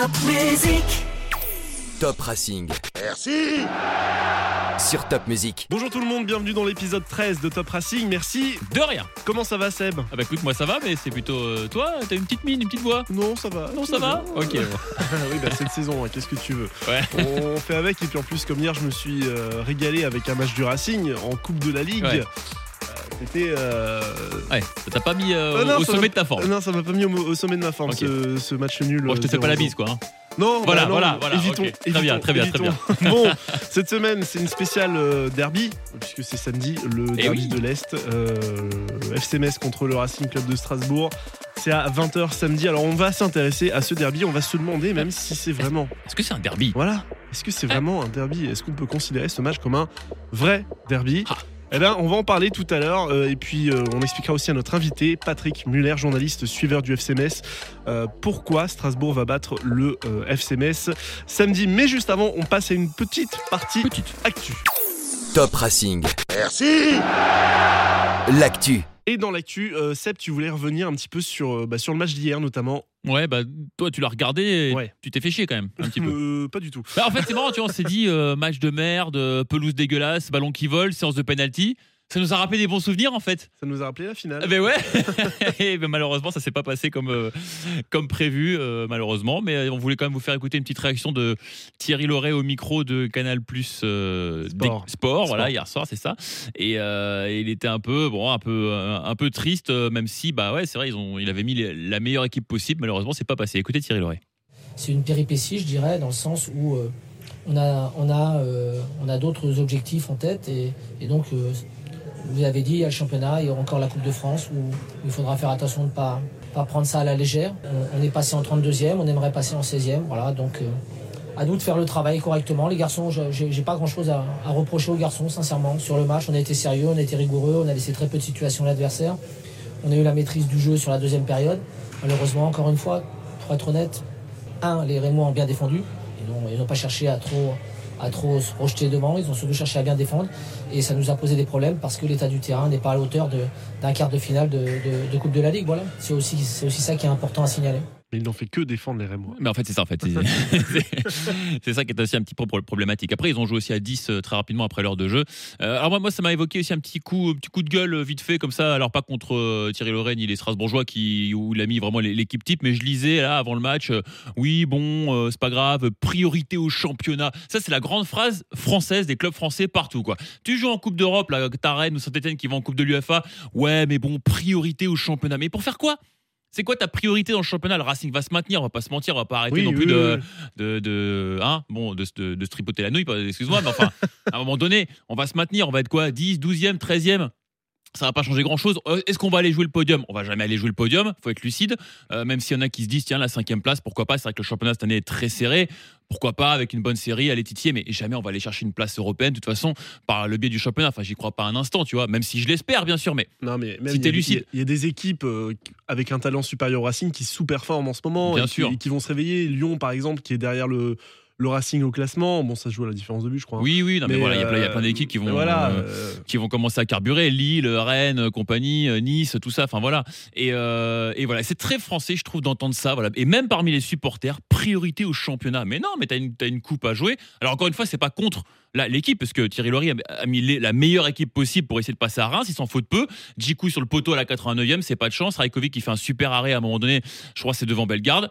Top Music. Top Racing Merci sur Top Music. Bonjour tout le monde, bienvenue dans l'épisode 13 de Top Racing. Merci. De rien. Comment ça va Seb? Ah bah écoute, moi ça va, mais c'est plutôt euh, toi. T'as une petite mine, une petite voix? Non, ça va. Non, ça va? Ok. bon. oui, bah cette saison, hein, qu'est-ce que tu veux? Ouais. On fait avec et puis en plus comme hier, je me suis euh, régalé avec un match du Racing en Coupe de la Ligue. Ouais. Euh, C'était euh, Ouais. Ça t'a pas mis euh, euh, non, au sommet de ta forme. Non, ça m'a pas mis au, au sommet de ma forme ce, ce match nul. Bon, je te euh, fais pas la 0-0. bise, quoi. hein. Non, Voilà, bah non, voilà, voilà, Évitons. Très bien, très bien, très évitons. bon, cette semaine, c'est une spéciale euh, derby, puisque c'est samedi, le Eh derby oui. de l'Est. Euh, FC Metz contre le Racing Club de Strasbourg. C'est à 20h samedi. Alors, on va s'intéresser à ce derby. On va se demander même si c'est vraiment. Est-ce que c'est un derby? Voilà. Est-ce que c'est vraiment un derby? Est-ce qu'on peut considérer ce match comme un vrai derby? Ah. Eh bien, on va en parler tout à l'heure euh, et puis euh, on expliquera aussi à notre invité, Patrick Muller, journaliste suiveur du FC Metz, euh, pourquoi Strasbourg va battre le euh, FC Metz samedi? Mais juste avant, on passe à une petite partie Petite. actu. Top Racing, Merci l'actu. Et dans l'actu, euh, Seb, tu voulais revenir un petit peu sur, euh, bah, sur le match d'hier notamment. Ouais, bah toi tu l'as regardé et Ouais. tu t'es fait chier quand même, un petit peu. Euh, pas du tout. Bah, en fait, c'est marrant, tu vois, on s'est dit euh, match de merde, pelouse dégueulasse, ballon qui vole, séance de penalty. Ça nous a rappelé des bons souvenirs en fait. Ça nous a rappelé la finale. Ah ben ouais. Et ben malheureusement, ça s'est pas passé comme euh, comme prévu, euh, malheureusement. Mais on voulait quand même vous faire écouter une petite réaction de Thierry Loret au micro de Canal Plus euh, Sport. Sport, voilà, Sport. hier soir, c'est ça. Et euh, il était un peu bon, un peu un, un peu triste, même si bah ouais, c'est vrai, ils ont, il avait mis les- la meilleure équipe possible. Malheureusement, c'est pas passé. Écoutez Thierry Loret. c'est une péripétie, je dirais, dans le sens où euh, on a, on a, euh, on a d'autres objectifs en tête. Et, et donc, euh, vous avez dit, il y a le championnat, il y aura encore la Coupe de France, où il faudra faire attention de ne pas, pas prendre ça à la légère. On, est passé en 32e, on aimerait passer en 16e. Voilà, donc euh, à nous de faire le travail correctement. Les garçons, j'ai pas grand-chose à, à reprocher aux garçons, sincèrement. Sur le match, on a été sérieux, on a été rigoureux, on a laissé très peu de situations à l'adversaire. On a eu la maîtrise du jeu sur la deuxième période. Malheureusement, encore une fois, pour être honnête, un, les Rémois ont bien défendu. Ils n'ont pas cherché à trop, à trop se projeter devant. Ils ont surtout cherché à bien défendre. Et ça nous a posé des problèmes parce que l'état du terrain n'est pas à la hauteur d'un quart de finale de, Coupe de la Ligue. Voilà. C'est aussi, c'est aussi ça qui est important à signaler. Mais ils n'ont fait que défendre les Rémois. Mais en fait, c'est ça, en fait. C'est- ça qui est aussi un petit peu pro- problématique. Après, ils ont joué aussi à 10 euh, très rapidement après l'heure de jeu. Euh, alors, moi, ça m'a évoqué aussi un petit coup, petit coup de gueule euh, vite fait, comme ça. Alors, pas contre Thierry Lorraine, il est Strasbourgeois, qui, où il a mis vraiment l'é- l'équipe type, mais je lisais là avant le match oui, bon, c'est pas grave, priorité au championnat. Ça, c'est la grande phrase française des clubs français partout, quoi. Tu joues en Coupe d'Europe, là, Rennes ou Saint-Etienne qui va en Coupe de l'UFA. Ouais, mais bon, priorité au championnat. Mais pour faire quoi? C'est quoi ta priorité dans le championnat? Le Racing va se maintenir, on va pas se mentir, on va pas arrêter Oui, non oui, plus de, oui, de, de, hein, bon, de, de, de se tripoter la nouille, excuse-moi, mais enfin, à un moment donné, on va se maintenir, on va être quoi? 10, 12e, 13e ça va pas changer grand chose. Est-ce qu'on va aller jouer le podium? On va jamais aller jouer le podium, faut être lucide. Euh, même s'il y en a qui se disent, tiens, la cinquième place, pourquoi pas? C'est vrai que le championnat cette année est très serré. Pourquoi pas avec une bonne série, aller titiller, mais jamais on va aller chercher une place européenne, de toute façon, par le biais du championnat. Enfin, j'y crois pas un instant, tu vois, même si je l'espère, bien sûr, mais Non, mais même Si il t'es lucide. Il y, a des équipes euh, avec un talent supérieur au Racing qui sous-performent en ce moment Bien et, qui- sûr. et qui vont se réveiller. Lyon, par exemple, qui est derrière le, le Racing au classement. Bon, ça se joue à la différence de but, je crois. oui, oui, non, mais, Mais, voilà, il y a plein- il y a euh, plein d'équipes qui vont. Voilà. euh, euh, qui vont commencer à carburer. Lille, Rennes, compagnie, Nice, tout ça. Enfin voilà. Et, et voilà, c'est très français, je trouve, d'entendre ça. Voilà. Et même parmi les supporters, priorité au championnat. Mais non, mais t'as une, une coupe à jouer. Alors encore une fois, c'est pas contre l'équipe, parce que Thierry Lory a, mis la meilleure équipe possible pour essayer de passer à Reims. Il s'en faut de peu. Djikou sur le poteau à la 89e, c'est pas de chance. Rajkovic qui fait un super arrêt à un moment donné. Je crois c'est devant Bellegarde.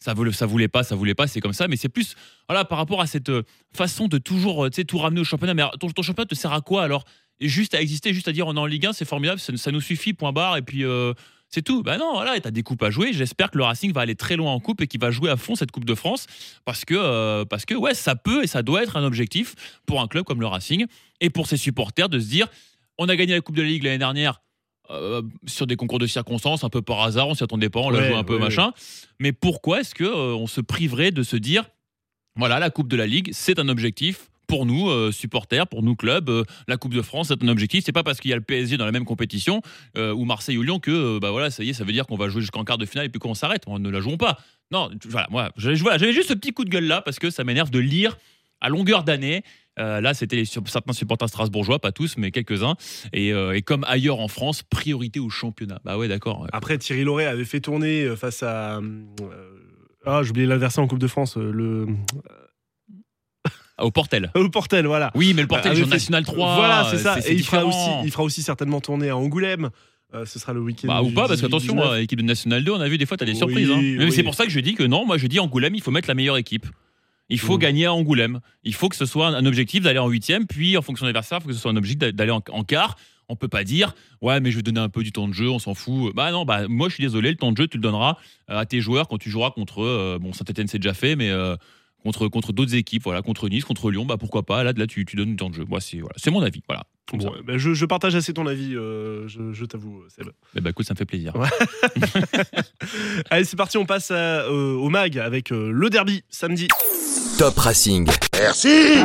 Ça voulait, voulait pas, ça voulait pas, c'est comme ça. Mais c'est plus, voilà, par rapport à cette euh, façon de toujours, euh, tout ramener au championnat. Mais ton, championnat te sert à quoi alors? Juste à exister, juste à dire on est en Ligue 1, c'est formidable, ça, nous suffit, point barre. Et puis euh, c'est tout. Bah non, voilà, t'as des coupes à jouer. J'espère que le Racing va aller très loin en coupe et qu'il va jouer à fond cette Coupe de France parce que, parce que ouais, ça peut et ça doit être un objectif pour un club comme le Racing et pour ses supporters de se dire on a gagné la Coupe de la Ligue l'année dernière. Euh, sur des concours de circonstances, un peu par hasard, on s'y attendait pas, on l'a Ouais, joué un peu ouais, machin. Mais pourquoi est-ce que euh, on se priverait de se dire voilà, la Coupe de la Ligue, c'est un objectif pour nous, euh, supporters, pour nous, clubs. la Coupe de France, c'est un objectif. C'est pas parce qu'il y a le PSG dans la même compétition, ou Marseille ou Lyon, que bah voilà, ça y est, ça veut dire qu'on va jouer jusqu'en quart de finale et puis qu'on s'arrête. On ne la jouons pas. Non, voilà, moi, j'avais voilà, j'avais juste ce petit coup de gueule là parce que ça m'énerve de lire à longueur d'année. Euh, là, c'était certains supporters strasbourgeois, pas tous, mais quelques-uns. Et, euh, et comme ailleurs en France, priorité au championnat. Bah ouais, d'accord. Après, Thierry Loret avait fait tourner euh, face à. Ah, j'ai oublié l'adversaire en Coupe de France, le Ah, Au Portel. au Portel, voilà. Oui, mais le Portel c'est- National 3. Voilà, c'est ça. Et il fera aussi, il fera aussi certainement tourner à Angoulême. Euh, ce sera le week-end. Bah, ou pas, parce 18, qu'attention, 19. euh, équipe de National 2, on a vu des fois, tu as des Oui, surprises. hein. Mais oui. C'est pour ça que je dis que non, moi je dis Angoulême, il faut mettre la meilleure équipe. Il faut Mm. gagner à Angoulême. Il faut que ce soit un, objectif d'aller en huitième, puis en fonction de l'adversaire, il faut que ce soit un objectif d'a- d'aller en, en quart. On peut pas dire, ouais, mais je vais donner un peu du temps de jeu, on s'en fout. Bah non, bah moi je suis désolé, le temps de jeu, tu le donneras euh, à tes joueurs quand tu joueras contre, euh, bon, Saint-Etienne c'est déjà fait, mais euh, contre, contre d'autres équipes, voilà, contre Nice, contre Lyon, bah pourquoi pas, là, là tu, tu donnes du temps de jeu. Moi, c'est voilà, c'est mon avis, voilà. Bon, bah, je, je partage assez ton avis, euh, je, je t'avoue, Seb. Eh bah, écoute, ça me fait plaisir. Allez, c'est parti, on passe à, euh, au MAG avec euh, le derby samedi. Top Racing. Merci.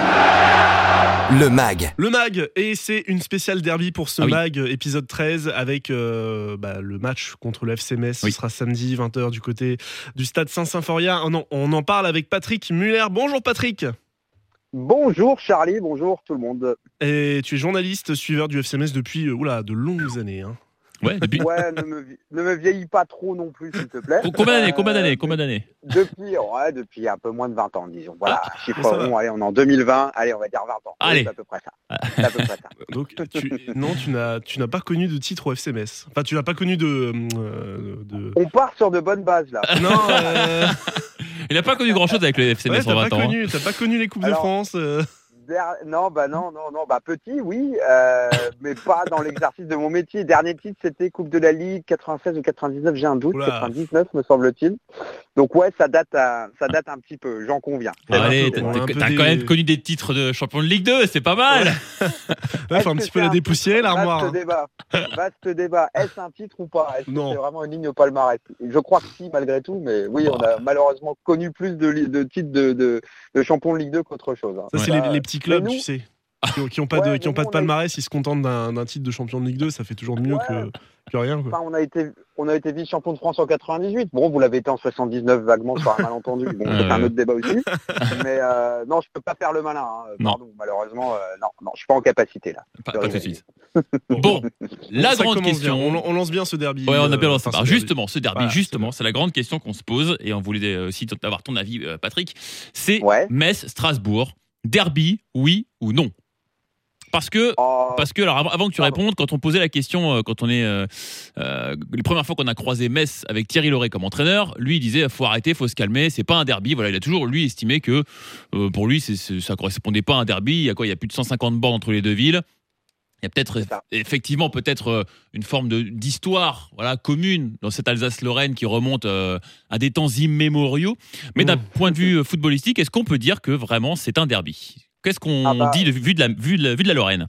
Le MAG. Le MAG, et c'est une spéciale derby pour ce Ah oui. MAG, épisode 13, avec euh, bah, le match contre le FC Metz. Oui. Ce sera samedi, 20h, du côté du stade Saint-Symphorien. On, en- on en parle avec Patrick Muller. Bonjour Patrick Bonjour Charlie, bonjour tout le monde. Et tu es journaliste, suiveur du FC Metz depuis euh, oula, de longues années. hein. Ouais, depuis. Ouais, ne me, ne me vieillis pas trop non plus, s'il te plaît. Combien d'années Combien Euh, d'années Combien d'années? Depuis, ouais, depuis un peu moins de 20 ans, disons. Voilà, chiffre ça va? rond, allez, on est en 2020, allez, on va dire 20 ans. Allez. C'est à peu près ça. C'est à peu près ça. Donc, tu, non, tu n'as, tu n'as pas connu de titre au FC Metz. Enfin, tu n'as pas connu de. euh, de... On part sur de bonnes bases là. Non, euh, Il n'a pas connu grand chose avec le FC ouais, en t'as 20 pas ans. hein. connu, t'as pas connu les coupes de France. euh. Der- Non, bah non, non, non, bah petit, oui, euh, mais pas dans l'exercice de mon métier. Dernier titre, c'était Coupe de la Ligue 96 ou 99, j'ai un doute, Oula. 99 me semble-t-il. Donc ouais, ça date, à- ça date un petit peu, j'en conviens. Allez, peu, t'as des- quand même connu des titres de champion de Ligue 2, c'est pas mal. Ouais, faut un petit peu la dépoussiérer, l'armoire. Vaste hein. débat. Vaste débat. Est-ce un titre ou pas? Est-ce que Non. c'est vraiment une ligne au palmarès? Je crois que si, malgré tout, mais oui, on a malheureusement connu plus de, li- de titres de, de, de champion de Ligue 2 qu'autre chose. hein. Ça, c'est Ça, les, les petits clubs, mais nous- tu sais. Qui ont, qui ont pas de, qui ont pas nous, de on a- palmarès, ils se contentent d'un d'un titre de champion de Ligue 2, ça fait toujours mieux Ouais. que, que rien. Quoi. Enfin, on a été, on a été vice-champion de France en 98. Bon, vous l'avez été en 79 vaguement sur un malentendu. Bon, c'est un autre débat aussi. Mais euh, non, je peux pas faire le malin. hein. Non. Pardon, malheureusement, euh, non, non, je suis pas en capacité là. Pas, pas tout de suite. Bon, la ça grande question. bien. On, on lance bien ce derby. Ouais, on a bien euh, lancé. enfin, Alors, ce derby. justement, ce derby, Voilà, justement, c'est la grande question qu'on se pose et on voulait aussi avoir ton avis, Patrick. C'est Ouais. Metz-Strasbourg. Derby, oui ou non Parce que Oh, Parce que, alors, avant, que tu Pardon. répondes, quand on posait la question, euh, quand on est. euh, euh, les premières fois qu'on a croisé Metz avec Thierry Loret comme entraîneur, lui, il disait faut arrêter, faut se calmer, c'est pas un derby. Voilà, il a toujours, lui, estimé que pour lui, c'est- c'est- ça correspondait pas à un derby. Il y a quoi? Il y a plus de 150 bornes entre les deux villes. Il y a peut-être effectivement peut-être euh, une forme d'histoire voilà commune dans cette Alsace-Lorraine qui remonte euh, à des temps immémoriaux. Mais d'un Mmh. point de vue euh, footballistique, est-ce qu'on peut dire que vraiment c'est un derby? Qu'est-ce qu'on Ah bah. dit de, vu, de la, vu, de la, vu de la Lorraine?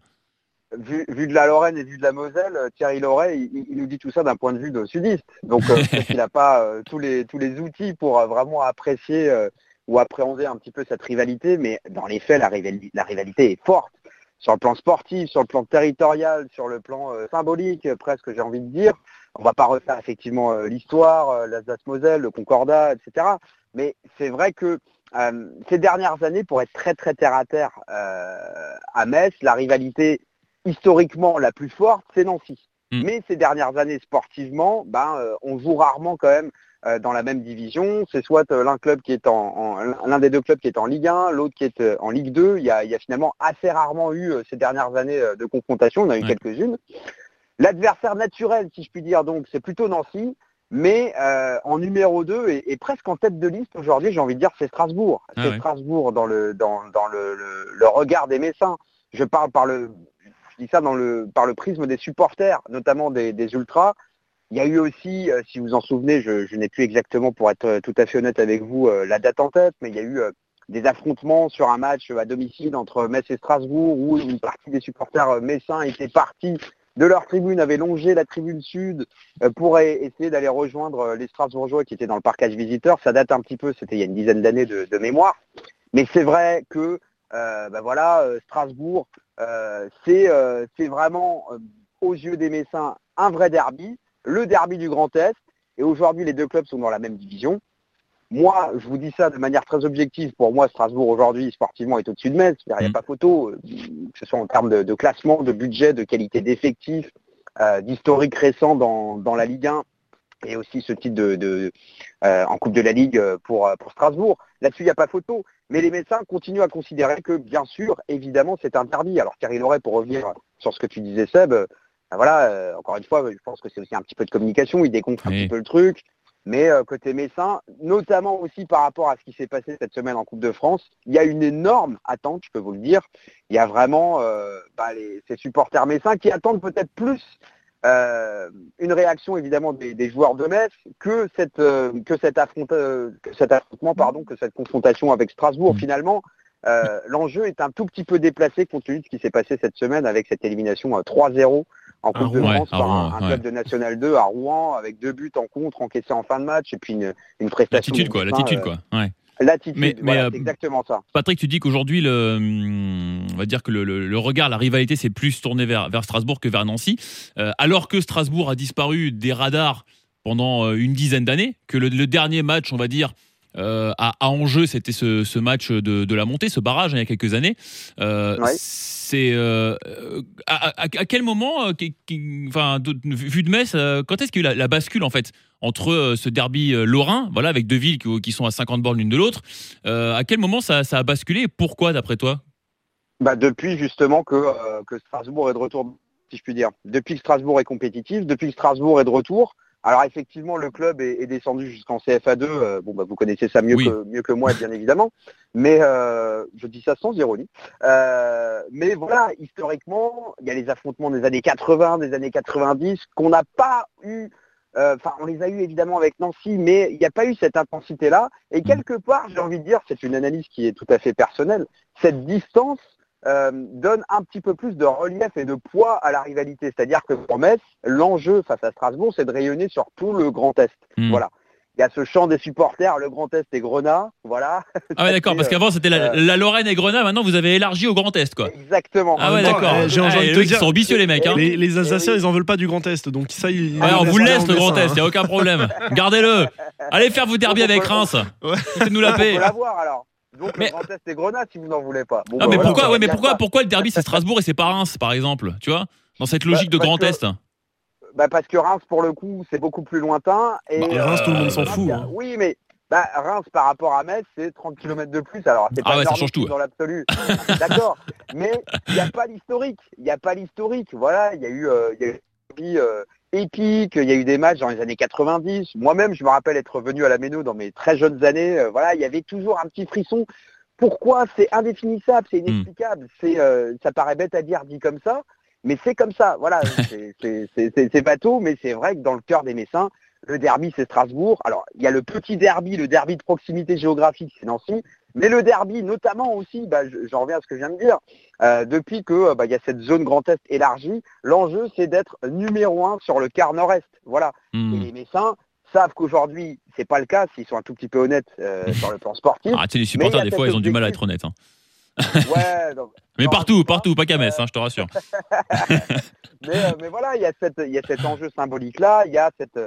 Vu, vu de la Lorraine et vu de la Moselle, Thierry Loret, il, il nous dit tout ça d'un point de vue de sudiste. Donc euh, qu'il n'a pas euh, tous, les, tous les outils pour vraiment apprécier ou appréhender un petit peu cette rivalité, mais dans les faits, la, rivali- la rivalité est forte. Sur le plan sportif, sur le plan territorial, sur le plan euh, symbolique, euh, presque j'ai envie de dire. On va pas refaire effectivement euh, l'histoire, euh, l'Alsace-Moselle, le Concordat, etc. Mais c'est vrai que ces dernières années, pour être très très terre à terre à Metz, la rivalité historiquement la plus forte, c'est Nancy. Mm. Mais ces dernières années, sportivement, ben, on joue rarement quand même dans la même division. C'est soit euh, l'un club qui est en, en- l'un des deux clubs qui est en Ligue 1, l'autre qui est euh, en Ligue 2. Il y a, il y a finalement assez rarement eu euh, ces dernières années euh, de confrontation. On a eu Ouais. quelques-unes. L'adversaire naturel, si je puis dire, donc, c'est plutôt Nancy. Mais euh, en numéro 2 et, et presque en tête de liste aujourd'hui, j'ai envie de dire, c'est Strasbourg. Ah c'est ouais. Strasbourg dans le dans, dans le, le, le regard des Messins. Je parle par le je dis ça dans le par le prisme des supporters, notamment des, des ultras. Il y a eu aussi, euh, si vous en souvenez, je, n'ai plus exactement pour être euh, tout à fait honnête avec vous euh, la date en tête, mais il y a eu des affrontements sur un match à domicile entre Metz et Strasbourg où une partie des supporters messins étaient partis de leur tribune, avaient longé la tribune sud pour e- essayer d'aller rejoindre les Strasbourgeois qui étaient dans le parcage visiteur. Ça date un petit peu, c'était il y a une dizaine d'années de, mémoire. Mais c'est vrai que ben voilà, Strasbourg, c'est vraiment, aux yeux des Messins, un vrai derby, le derby du Grand Est. Et aujourd'hui, les deux clubs sont dans la même division. Moi, je vous dis ça de manière très objective. Pour moi, Strasbourg aujourd'hui, sportivement, est au-dessus de Metz. Il n'y a Mm. pas photo, euh, que ce soit en termes de, de classement, de budget, de qualité d'effectifs, euh, d'historique récent dans, dans la Ligue 1. et aussi ce titre de, de euh, en Coupe de la Ligue pour, pour Strasbourg. Là-dessus, il n'y a pas photo. Mais les médecins continuent à considérer que, bien sûr, évidemment, c'est derby. Alors, Thierry Loret, pour revenir sur ce que tu disais, Seb, ben voilà, encore une fois, je pense que c'est aussi un petit peu de communication. Il déconfie un petit peu le truc. Mais côté Messin, notamment aussi par rapport à ce qui s'est passé cette semaine en Coupe de France, il y a une énorme attente, je peux vous le dire. Il y a vraiment bah, les, ces supporters messins qui attendent peut-être plus euh, une réaction évidemment des, joueurs de Metz que cette euh, que cet euh, que cet affrontement pardon que cette confrontation avec Strasbourg mm. finalement l'enjeu est un tout petit peu déplacé compte tenu de ce qui s'est passé cette semaine avec cette élimination 3-0 en Coupe de France par un, club de National 2 à Rouen avec deux buts en contre encaissés en fin de match et puis une, une prestation l'attitude quoi l'attitude quoi ouais. L'attitude, mais, c'est exactement ça. Patrick, tu dis qu'aujourd'hui, le, on va dire que le, regard, la rivalité, c'est plus tourné vers, vers Strasbourg que vers Nancy, euh, alors que Strasbourg a disparu des radars pendant euh, une dizaine d'années, que le, dernier match, on va dire, euh, à, enjeu, c'était ce, match de, la montée, ce barrage hein, il y a quelques années. C'est à, quel moment, enfin, vu de Metz, quand est-ce qu'il y a eu la bascule en fait entre euh, ce derby euh, lorrain, voilà, avec deux villes qui, sont à 50 bornes l'une de l'autre. Euh, à quel moment ça, a basculé et pourquoi, d'après toi? Bah Depuis justement que, que Strasbourg est de retour, si je puis dire. Depuis que Strasbourg est compétitif, depuis que Strasbourg est de retour. Alors effectivement, le club est, descendu jusqu'en CFA2. bon, bah, vous connaissez ça mieux, que, mieux que moi, bien évidemment. Mais je dis ça sans ironie. mais voilà, historiquement, il y a les affrontements des années 80, des années 90 qu'on n'a pas eu euh, enfin, on les a eu évidemment avec Nancy, mais il n'y a pas eu cette intensité-là. Et mm. quelque part, j'ai envie de dire, c'est une analyse qui est tout à fait personnelle, cette distance euh, donne un petit peu plus de relief et de poids à la rivalité. C'est-à-dire que pour Metz, l'enjeu face à Strasbourg, c'est de rayonner sur tout le Grand Est. Mm. Voilà il y a ce chant des supporters, le Grand Est et Grenat, voilà. Ah ouais d'accord, parce qu'avant c'était la, euh, Lorraine et Grenat, maintenant vous avez élargi au Grand Est quoi. Exactement. Ah ouais d'accord. J'ai envie de te dire, ils sont ambitieux les mecs. Hein. Les, Alsaciens ils en veulent pas du Grand Est, donc ça ils. Ouais, on vous laisse le Grand Est, il y a aucun problème. Gardez-le. Allez faire vos derbies avec Reims. Ouais. nous la paix. On l'avoir alors. Donc le Grand Est et Grenat si vous n'en voulez pas. non, bah mais pourquoi, ouais, mais pourquoi, pourquoi le derby c'est Strasbourg et c'est pas Reims par exemple, tu vois, dans cette logique de bah, Grand Est? Bah parce que Reims, pour le coup, c'est beaucoup plus lointain. Et, bah, Reims, tout le monde s'en fout. Hein. Oui, mais bah, Reims, par rapport à Metz, c'est 30 km de plus. Alors, c'est ah pas ça change tout. dans l'absolu. D'accord. Mais il n'y a pas l'historique. Il n'y a pas l'historique. Voilà, il y a eu, euh, y a eu euh, épique, il y a eu des matchs dans les années 90. Moi-même, je me rappelle être venu à la Méno dans mes très jeunes années. Euh, voilà, il y avait toujours un petit frisson. Pourquoi C'est indéfinissable, c'est hmm. inexplicable? C'est, ça paraît bête à dire dit comme ça, mais c'est comme ça, voilà, c'est bateau, mais c'est vrai que dans le cœur des Messins, le derby c'est Strasbourg. Alors il y a le petit derby, le derby de proximité géographique c'est Nancy, mais le derby notamment aussi, bah, j'en reviens à ce que je viens de dire, euh, depuis que bah, il y a cette zone Grand Est élargie, l'enjeu c'est d'être numéro un sur le quart nord-est. Voilà. Hmm. Et les Messins savent qu'aujourd'hui c'est pas le cas, s'ils sont un tout petit peu honnêtes euh, sur le plan sportif. Ah, les supporters des fois ils ont du mal à être honnêtes. Hein. Ouais, mais partout, partout, pas qu'à Metz, hein, je te rassure. Euh, mais, voilà, il y, a y a cet enjeu symbolique-là, il y a cette,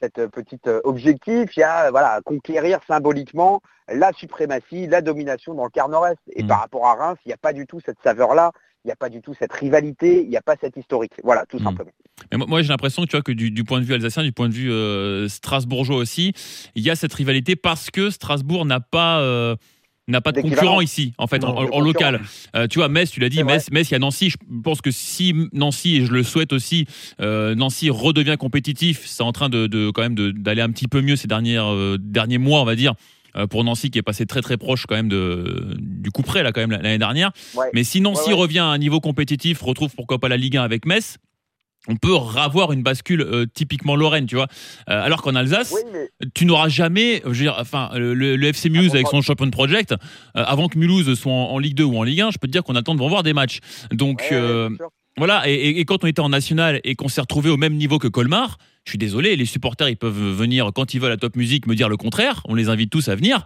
cette petite euh, objectif, il y a voilà, conquérir symboliquement la suprématie, la domination dans le quart nord-est. Et mm. par rapport à Reims, il n'y a pas du tout cette saveur-là, il n'y a pas du tout cette rivalité, il n'y a pas cette historique. Voilà, tout mm. simplement. Mais moi, j'ai l'impression tu vois, que du, point de vue alsacien, du point de vue euh, strasbourgeois aussi, il y a cette rivalité parce que Strasbourg n'a pas n'a pas de concurrent ici, en fait, en, local. Euh, tu vois, Metz, tu l'as dit, Metz, Metz, il y a Nancy. Je pense que si Nancy, et je le souhaite aussi, euh, Nancy redevient compétitif, c'est en train de, quand même d'aller un petit peu mieux ces dernières, euh, derniers mois, on va dire. pour Nancy qui est passé très très proche quand même de, du coup près là quand même l'année dernière. Mais si Nancy revient à un niveau compétitif, retrouve pourquoi pas la Ligue 1 avec Metz, on peut avoir une bascule euh, typiquement Lorraine, tu vois. Euh, alors qu'en Alsace, tu n'auras jamais, je veux dire, enfin, le, FC Mulhouse avec son Champion Project, euh, avant que Mulhouse soit en, Ligue 2 ou en Ligue 1, je peux te dire qu'on attend de voir des matchs. Donc voilà, et, quand on était en national et qu'on s'est retrouvé au même niveau que Colmar, je suis désolé, les supporters ils peuvent venir quand ils veulent à Top Music me dire le contraire. On les invite tous à venir,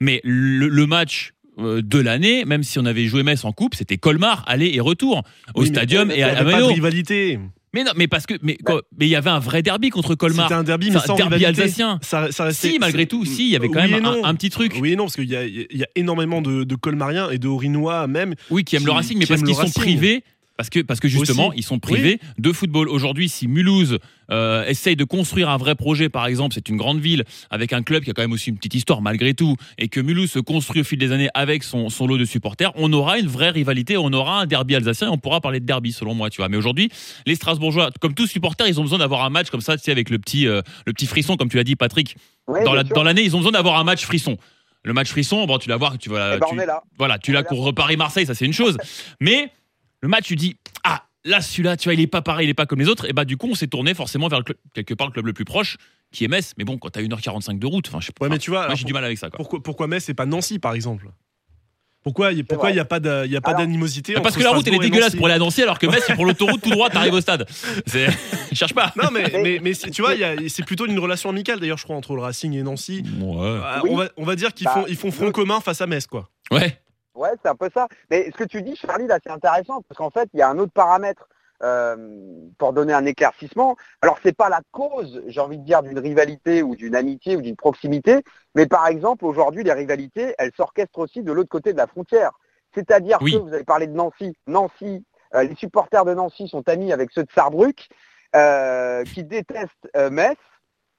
mais le match de l'année, même si on avait joué Metz en coupe, c'était Colmar, aller et retour au stadium et à la rivalité. Mais non, mais parce que mais bah. mais il y avait un vrai derby contre Colmar. C'était un derby, mais sans derby alsacien. Ça, ça restait, si, malgré tout, si, il y avait quand même un, petit truc. Oui et non, parce qu'il y a, y a énormément de, de Colmariens et de Orinois même. Oui, qui aiment le Racing, mais parce qu'ils sont privés Parce que, parce que justement, Aussi. ils sont privés de football. Aujourd'hui, si Mulhouse euh, essaye de construire un vrai projet, par exemple, c'est une grande ville avec un club qui a quand même aussi une petite histoire malgré tout, et que Mulhouse se construit au fil des années avec son, son lot de supporters, on aura une vraie rivalité, on aura un derby alsacien et on pourra parler de derby selon moi, tu vois. Mais aujourd'hui, les Strasbourgeois, comme tous supporters, ils ont besoin d'avoir un match comme ça, tu sais, avec le petit, euh, le petit frisson, comme tu l'as dit, Patrick. Ouais, dans la- l'année, ils ont besoin d'avoir un match frisson. Le match frisson, bon, tu vas voir, tu vas, Eh ben, tu- on est là. voilà, tu l'as contre Paris-Marseille, ça c'est une chose. Mais le match, tu dis, ah, là, celui-là, tu vois, il est pas pareil, il est pas comme les autres. Et bah, du coup, on s'est tourné forcément vers le club- quelque part le club le plus proche, qui est Metz. Mais bon, quand t'as 1h45 de route, enfin, je sais pas. Ouais, mais tu vois, moi, j'ai du mal avec ça, quoi. pourquoi, pourquoi Metz et pas Nancy, par exemple? Pourquoi il pourquoi n'y a pas de- il y a pas Alors- d'animosité Parce entre que la route, elle est dégueulasse pour aller à Nancy, alors que Metz, il prend l'autoroute tout droit, t'arrives au stade. C'est... Cherche pas. Non, mais, mais, mais c'est- tu vois, il y a- c'est plutôt une relation amicale, d'ailleurs, je crois, entre le Racing et Nancy. Ouais. Ah, Oui. on, va, on va dire qu'ils Bah, font, ils font front le- commun face à Metz, quoi. Ouais. Ouais, c'est un peu ça. Mais ce que tu dis, Charlie, là, c'est intéressant parce qu'en fait, il y a un autre paramètre euh, pour donner un éclaircissement. Alors, c'est pas la cause, j'ai envie de dire, d'une rivalité ou d'une amitié ou d'une proximité, mais par exemple, aujourd'hui, les rivalités, elles s'orchestrent aussi de l'autre côté de la frontière. C'est-à-dire Oui. que vous avez parlé de Nancy. Nancy, euh, les supporters de Nancy sont amis avec ceux de Sarrebruck, euh, qui détestent Metz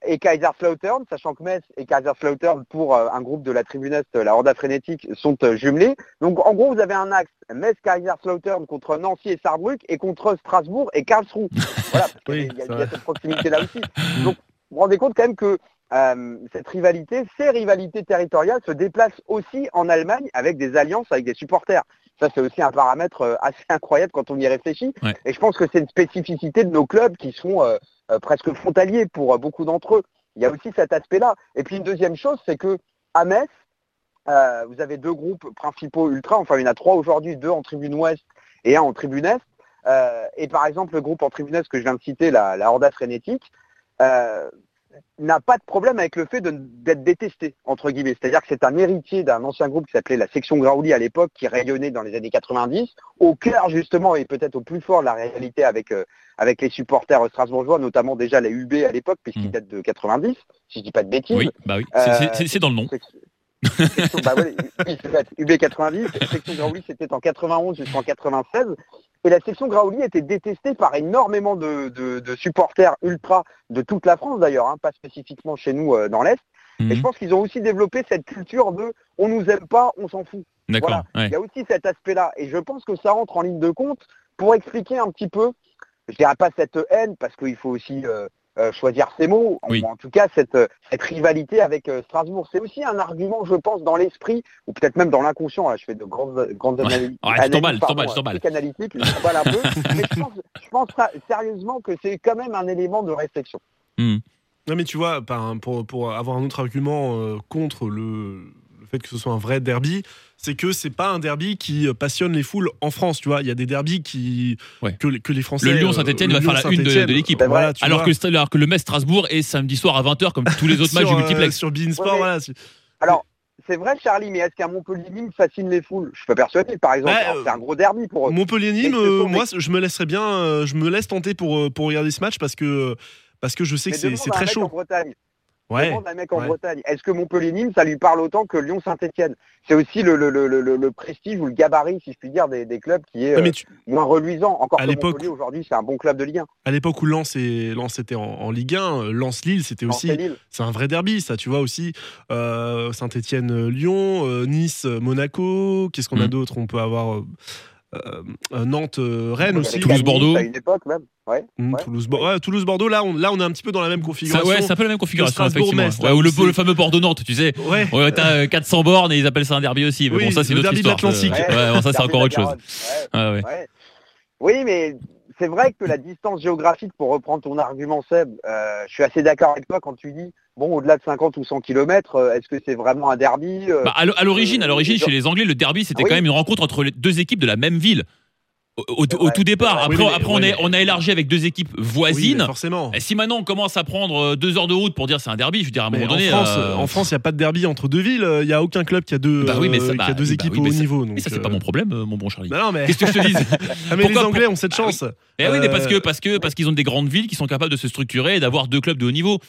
et Kaiserslautern, sachant que Metz et Kaiserslautern, pour euh, un groupe de la tribune Est, la Horda Frénétique, sont euh, jumelés. Donc en gros, vous avez un axe Metz-Kaiserslautern contre Nancy et Saarbrück et contre Strasbourg et Karlsruhe. Voilà, parce qu'il y a- Oui, il y, a- y cette proximité-là aussi. Donc vous vous rendez compte quand même que euh, cette rivalité, ces rivalités territoriales se déplacent aussi en Allemagne avec des alliances avec des supporters. Ça, c'est aussi un paramètre euh, assez incroyable quand on y réfléchit. Ouais. Et je pense que c'est une spécificité de nos clubs qui sont euh, euh, presque frontaliers pour beaucoup d'entre eux. Il y a aussi cet aspect-là. Et puis une deuxième chose, c'est que à Metz, euh, vous avez deux groupes principaux ultra, enfin il y en a trois aujourd'hui, deux en tribune ouest et un en tribune est. Euh, et par exemple, le groupe en tribune est que je viens de citer, la, la Horda Frénétique, euh, n'a pas de problème avec le fait d'être détesté, entre guillemets. C'est-à-dire que c'est un héritier d'un ancien groupe qui s'appelait la section Graouli à l'époque, qui rayonnait dans les années 90, au cœur justement et peut-être au plus fort de la réalité avec, euh, avec les supporters strasbourgeois, notamment déjà les UB à l'époque, puisqu'ils Mm. datent de 90, si je dis pas de bêtises. Oui, bah oui. C'est, Euh, dans le nom. Section- section- bah ouais, oui, c'est vrai, UB 90, section Graouli c'était en 91 jusqu'en 96. Et la section Graouli était détestée par énormément de, de- de supporters ultra de toute la France d'ailleurs, hein, pas spécifiquement chez nous euh, dans l'Est. Et je Mhm. pense qu'ils ont aussi développé cette culture de on nous aime pas, on s'en fout. D'accord. voilà. ouais. Il y a aussi cet aspect-là. Et je pense que ça rentre en ligne de compte pour expliquer un petit peu, je dirais pas cette haine, parce qu'il faut aussi euh, euh, choisir ses mots, en- Oui. en, tout cas cette, euh, cette rivalité avec euh, Strasbourg. C'est aussi un argument, je pense, dans l'esprit, ou peut-être même dans l'inconscient. Là, je fais de grandes, grandes Ouais. analyses. T'emballes, analyses, pardon, un peu. Mais je pense, je pense ça- sérieusement que c'est quand même un élément de réflexion. Mhm. Non, mais tu vois, pour, pour avoir un autre argument euh, contre le fait que ce soit un vrai derby, c'est que c'est pas un derby qui euh, passionne les foules en France. Tu vois, il y a des derbys qui Ouais. que, les- que les Français. Le Lyon euh, Saint-Etienne va faire la une de- de l'équipe. Voilà, Alors que, alors que le Metz Strasbourg est samedi soir à 20h, comme tous les autres matchs du euh, multiplex. sur Bein Sport, Ouais, mais- voilà. c'est- Alors, c'est vrai, Charlie, mais est-ce qu'un Montpellier-Nîmes fascine les foules? Je suis pas persuadé, par exemple. Euh, c'est un gros derby pour eux. Montpellier-Nîmes, euh, moi, je me laisserais bien, je me laisse tenter pour, pour regarder ce match parce que, parce que je sais Mais que c'est très En chaud. Bretagne. Ouais. Demande à un mec en ouais. Bretagne. Est-ce que Montpellier-Nîmes, ça lui parle autant que Lyon-Saint-Etienne? C'est aussi le, le, le, le, le prestige ou le gabarit, si je puis dire, des, des clubs qui est euh, tu- moins reluisant. Encore À que l'époque- Montpellier, aujourd'hui, c'est un bon club de Ligue 1. à l'époque où Lens, et, Lens était en, en Ligue 1, euh, Lens-Lille, c'était aussi. C'est un vrai derby, ça, tu vois aussi. Euh, Saint-Etienne-Lyon, euh, Nice-Monaco, qu'est-ce qu'on a Mm. d'autre? On peut avoir Nantes-Rennes Il y aussi. avait Toulouse-Bordeaux. À une époque même. Ouais. Mm, Ouais. Toulouse-Bordeaux, ouais, Toulouse-Bordeaux, là, on, là, on est un petit peu dans la même Ça, configuration. ouais, c'est un peu la même configuration, effectivement. là, ou le, fameux Bordeaux-Nantes, tu sais. Ouais. Ouais, t'as euh, 400 bornes et ils appellent ça un derby aussi. Mais Oui, bon, ça, c'est le une autre derby de histoire. l'Atlantique. Euh, bon, ça, c'est encore de autre chose. Ouais. Oui, mais c'est vrai que la distance géographique, pour reprendre ton argument, Seb, euh, je suis assez d'accord avec toi quand tu dis, bon, au-delà de 50 ou 100 km, est-ce que c'est vraiment un derby euh, Bah, à l'o- à l'origine, à l'origine, Euh, chez les Anglais, le derby, c'était oui. quand même une rencontre entre les deux équipes de la même ville. Au, tout départ. Après. Oui, mais- après on, est- on a élargi avec deux équipes Oui, voisines. mais forcément. Et si maintenant on commence à prendre euh, deux heures de route pour dire c'est un derby, je veux dire à un Mais moment en donné. France, euh, en France, il n'y a pas de derby entre deux villes. Il n'y a aucun club qui a deux, Bah oui, mais ça- euh, bah qui a deux oui, bah équipes oui, au mais haut ça- niveau. mais ça, c'est euh, pas mon problème, mon bon Charlie. bah Qu'est-ce que je te dis? Ah, mais Pourquoi- les Anglais ont cette Ah oui. chance. Eh oui, mais parce que parce que parce qu'ils ont des grandes villes qui sont capables de se structurer et d'avoir deux clubs de haut niveau.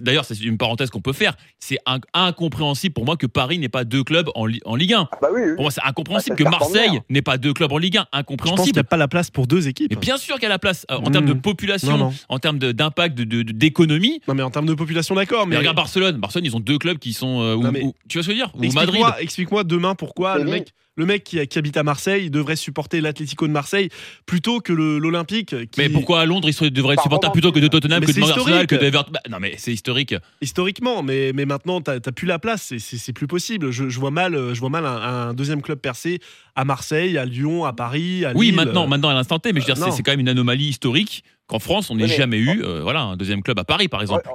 D'ailleurs, c'est une parenthèse qu'on peut faire. C'est incompréhensible pour moi que Paris n'ait pas deux clubs en, Li- en Ligue 1. Ah bah oui, oui. Pour moi, c'est incompréhensible que Marseille n'ait pas deux clubs en Ligue 1. Je pense Incompréhensible. N'y a pas la place pour deux équipes. Mais bien sûr qu'il y a la place euh, en termes de population, Non, non. en termes d'impact, de- de- de- d'économie. Non, mais en termes de population, d'accord. Mais Mais, regarde Barcelone. Barcelone, ils ont deux clubs qui sont. euh, où- Non, mais- où- tu vois ce que je veux dire Ou Madrid. Explique-moi demain pourquoi le mec, le mec qui, qui habite à Marseille devrait supporter l'Atlético de Marseille plutôt que l'Olympique. qui- Mais pourquoi à Londres, ils se- devraient être romantisme. plutôt que de Tottenham, Mais que de Arsenal, que de. Everton Bah, Non, mais c'est historique. Historiquement, mais, mais maintenant, t'as plus la place, c'est- plus possible. Je, je vois mal, je vois mal un, un deuxième club percé à Marseille, à Lyon, à Paris, à Oui, Lille. maintenant, maintenant à l'instant T, mais je veux Euh, dire, c'est quand même une anomalie historique qu'en France, on n'ait Oui, jamais eu euh, voilà, un deuxième club à Paris, par exemple.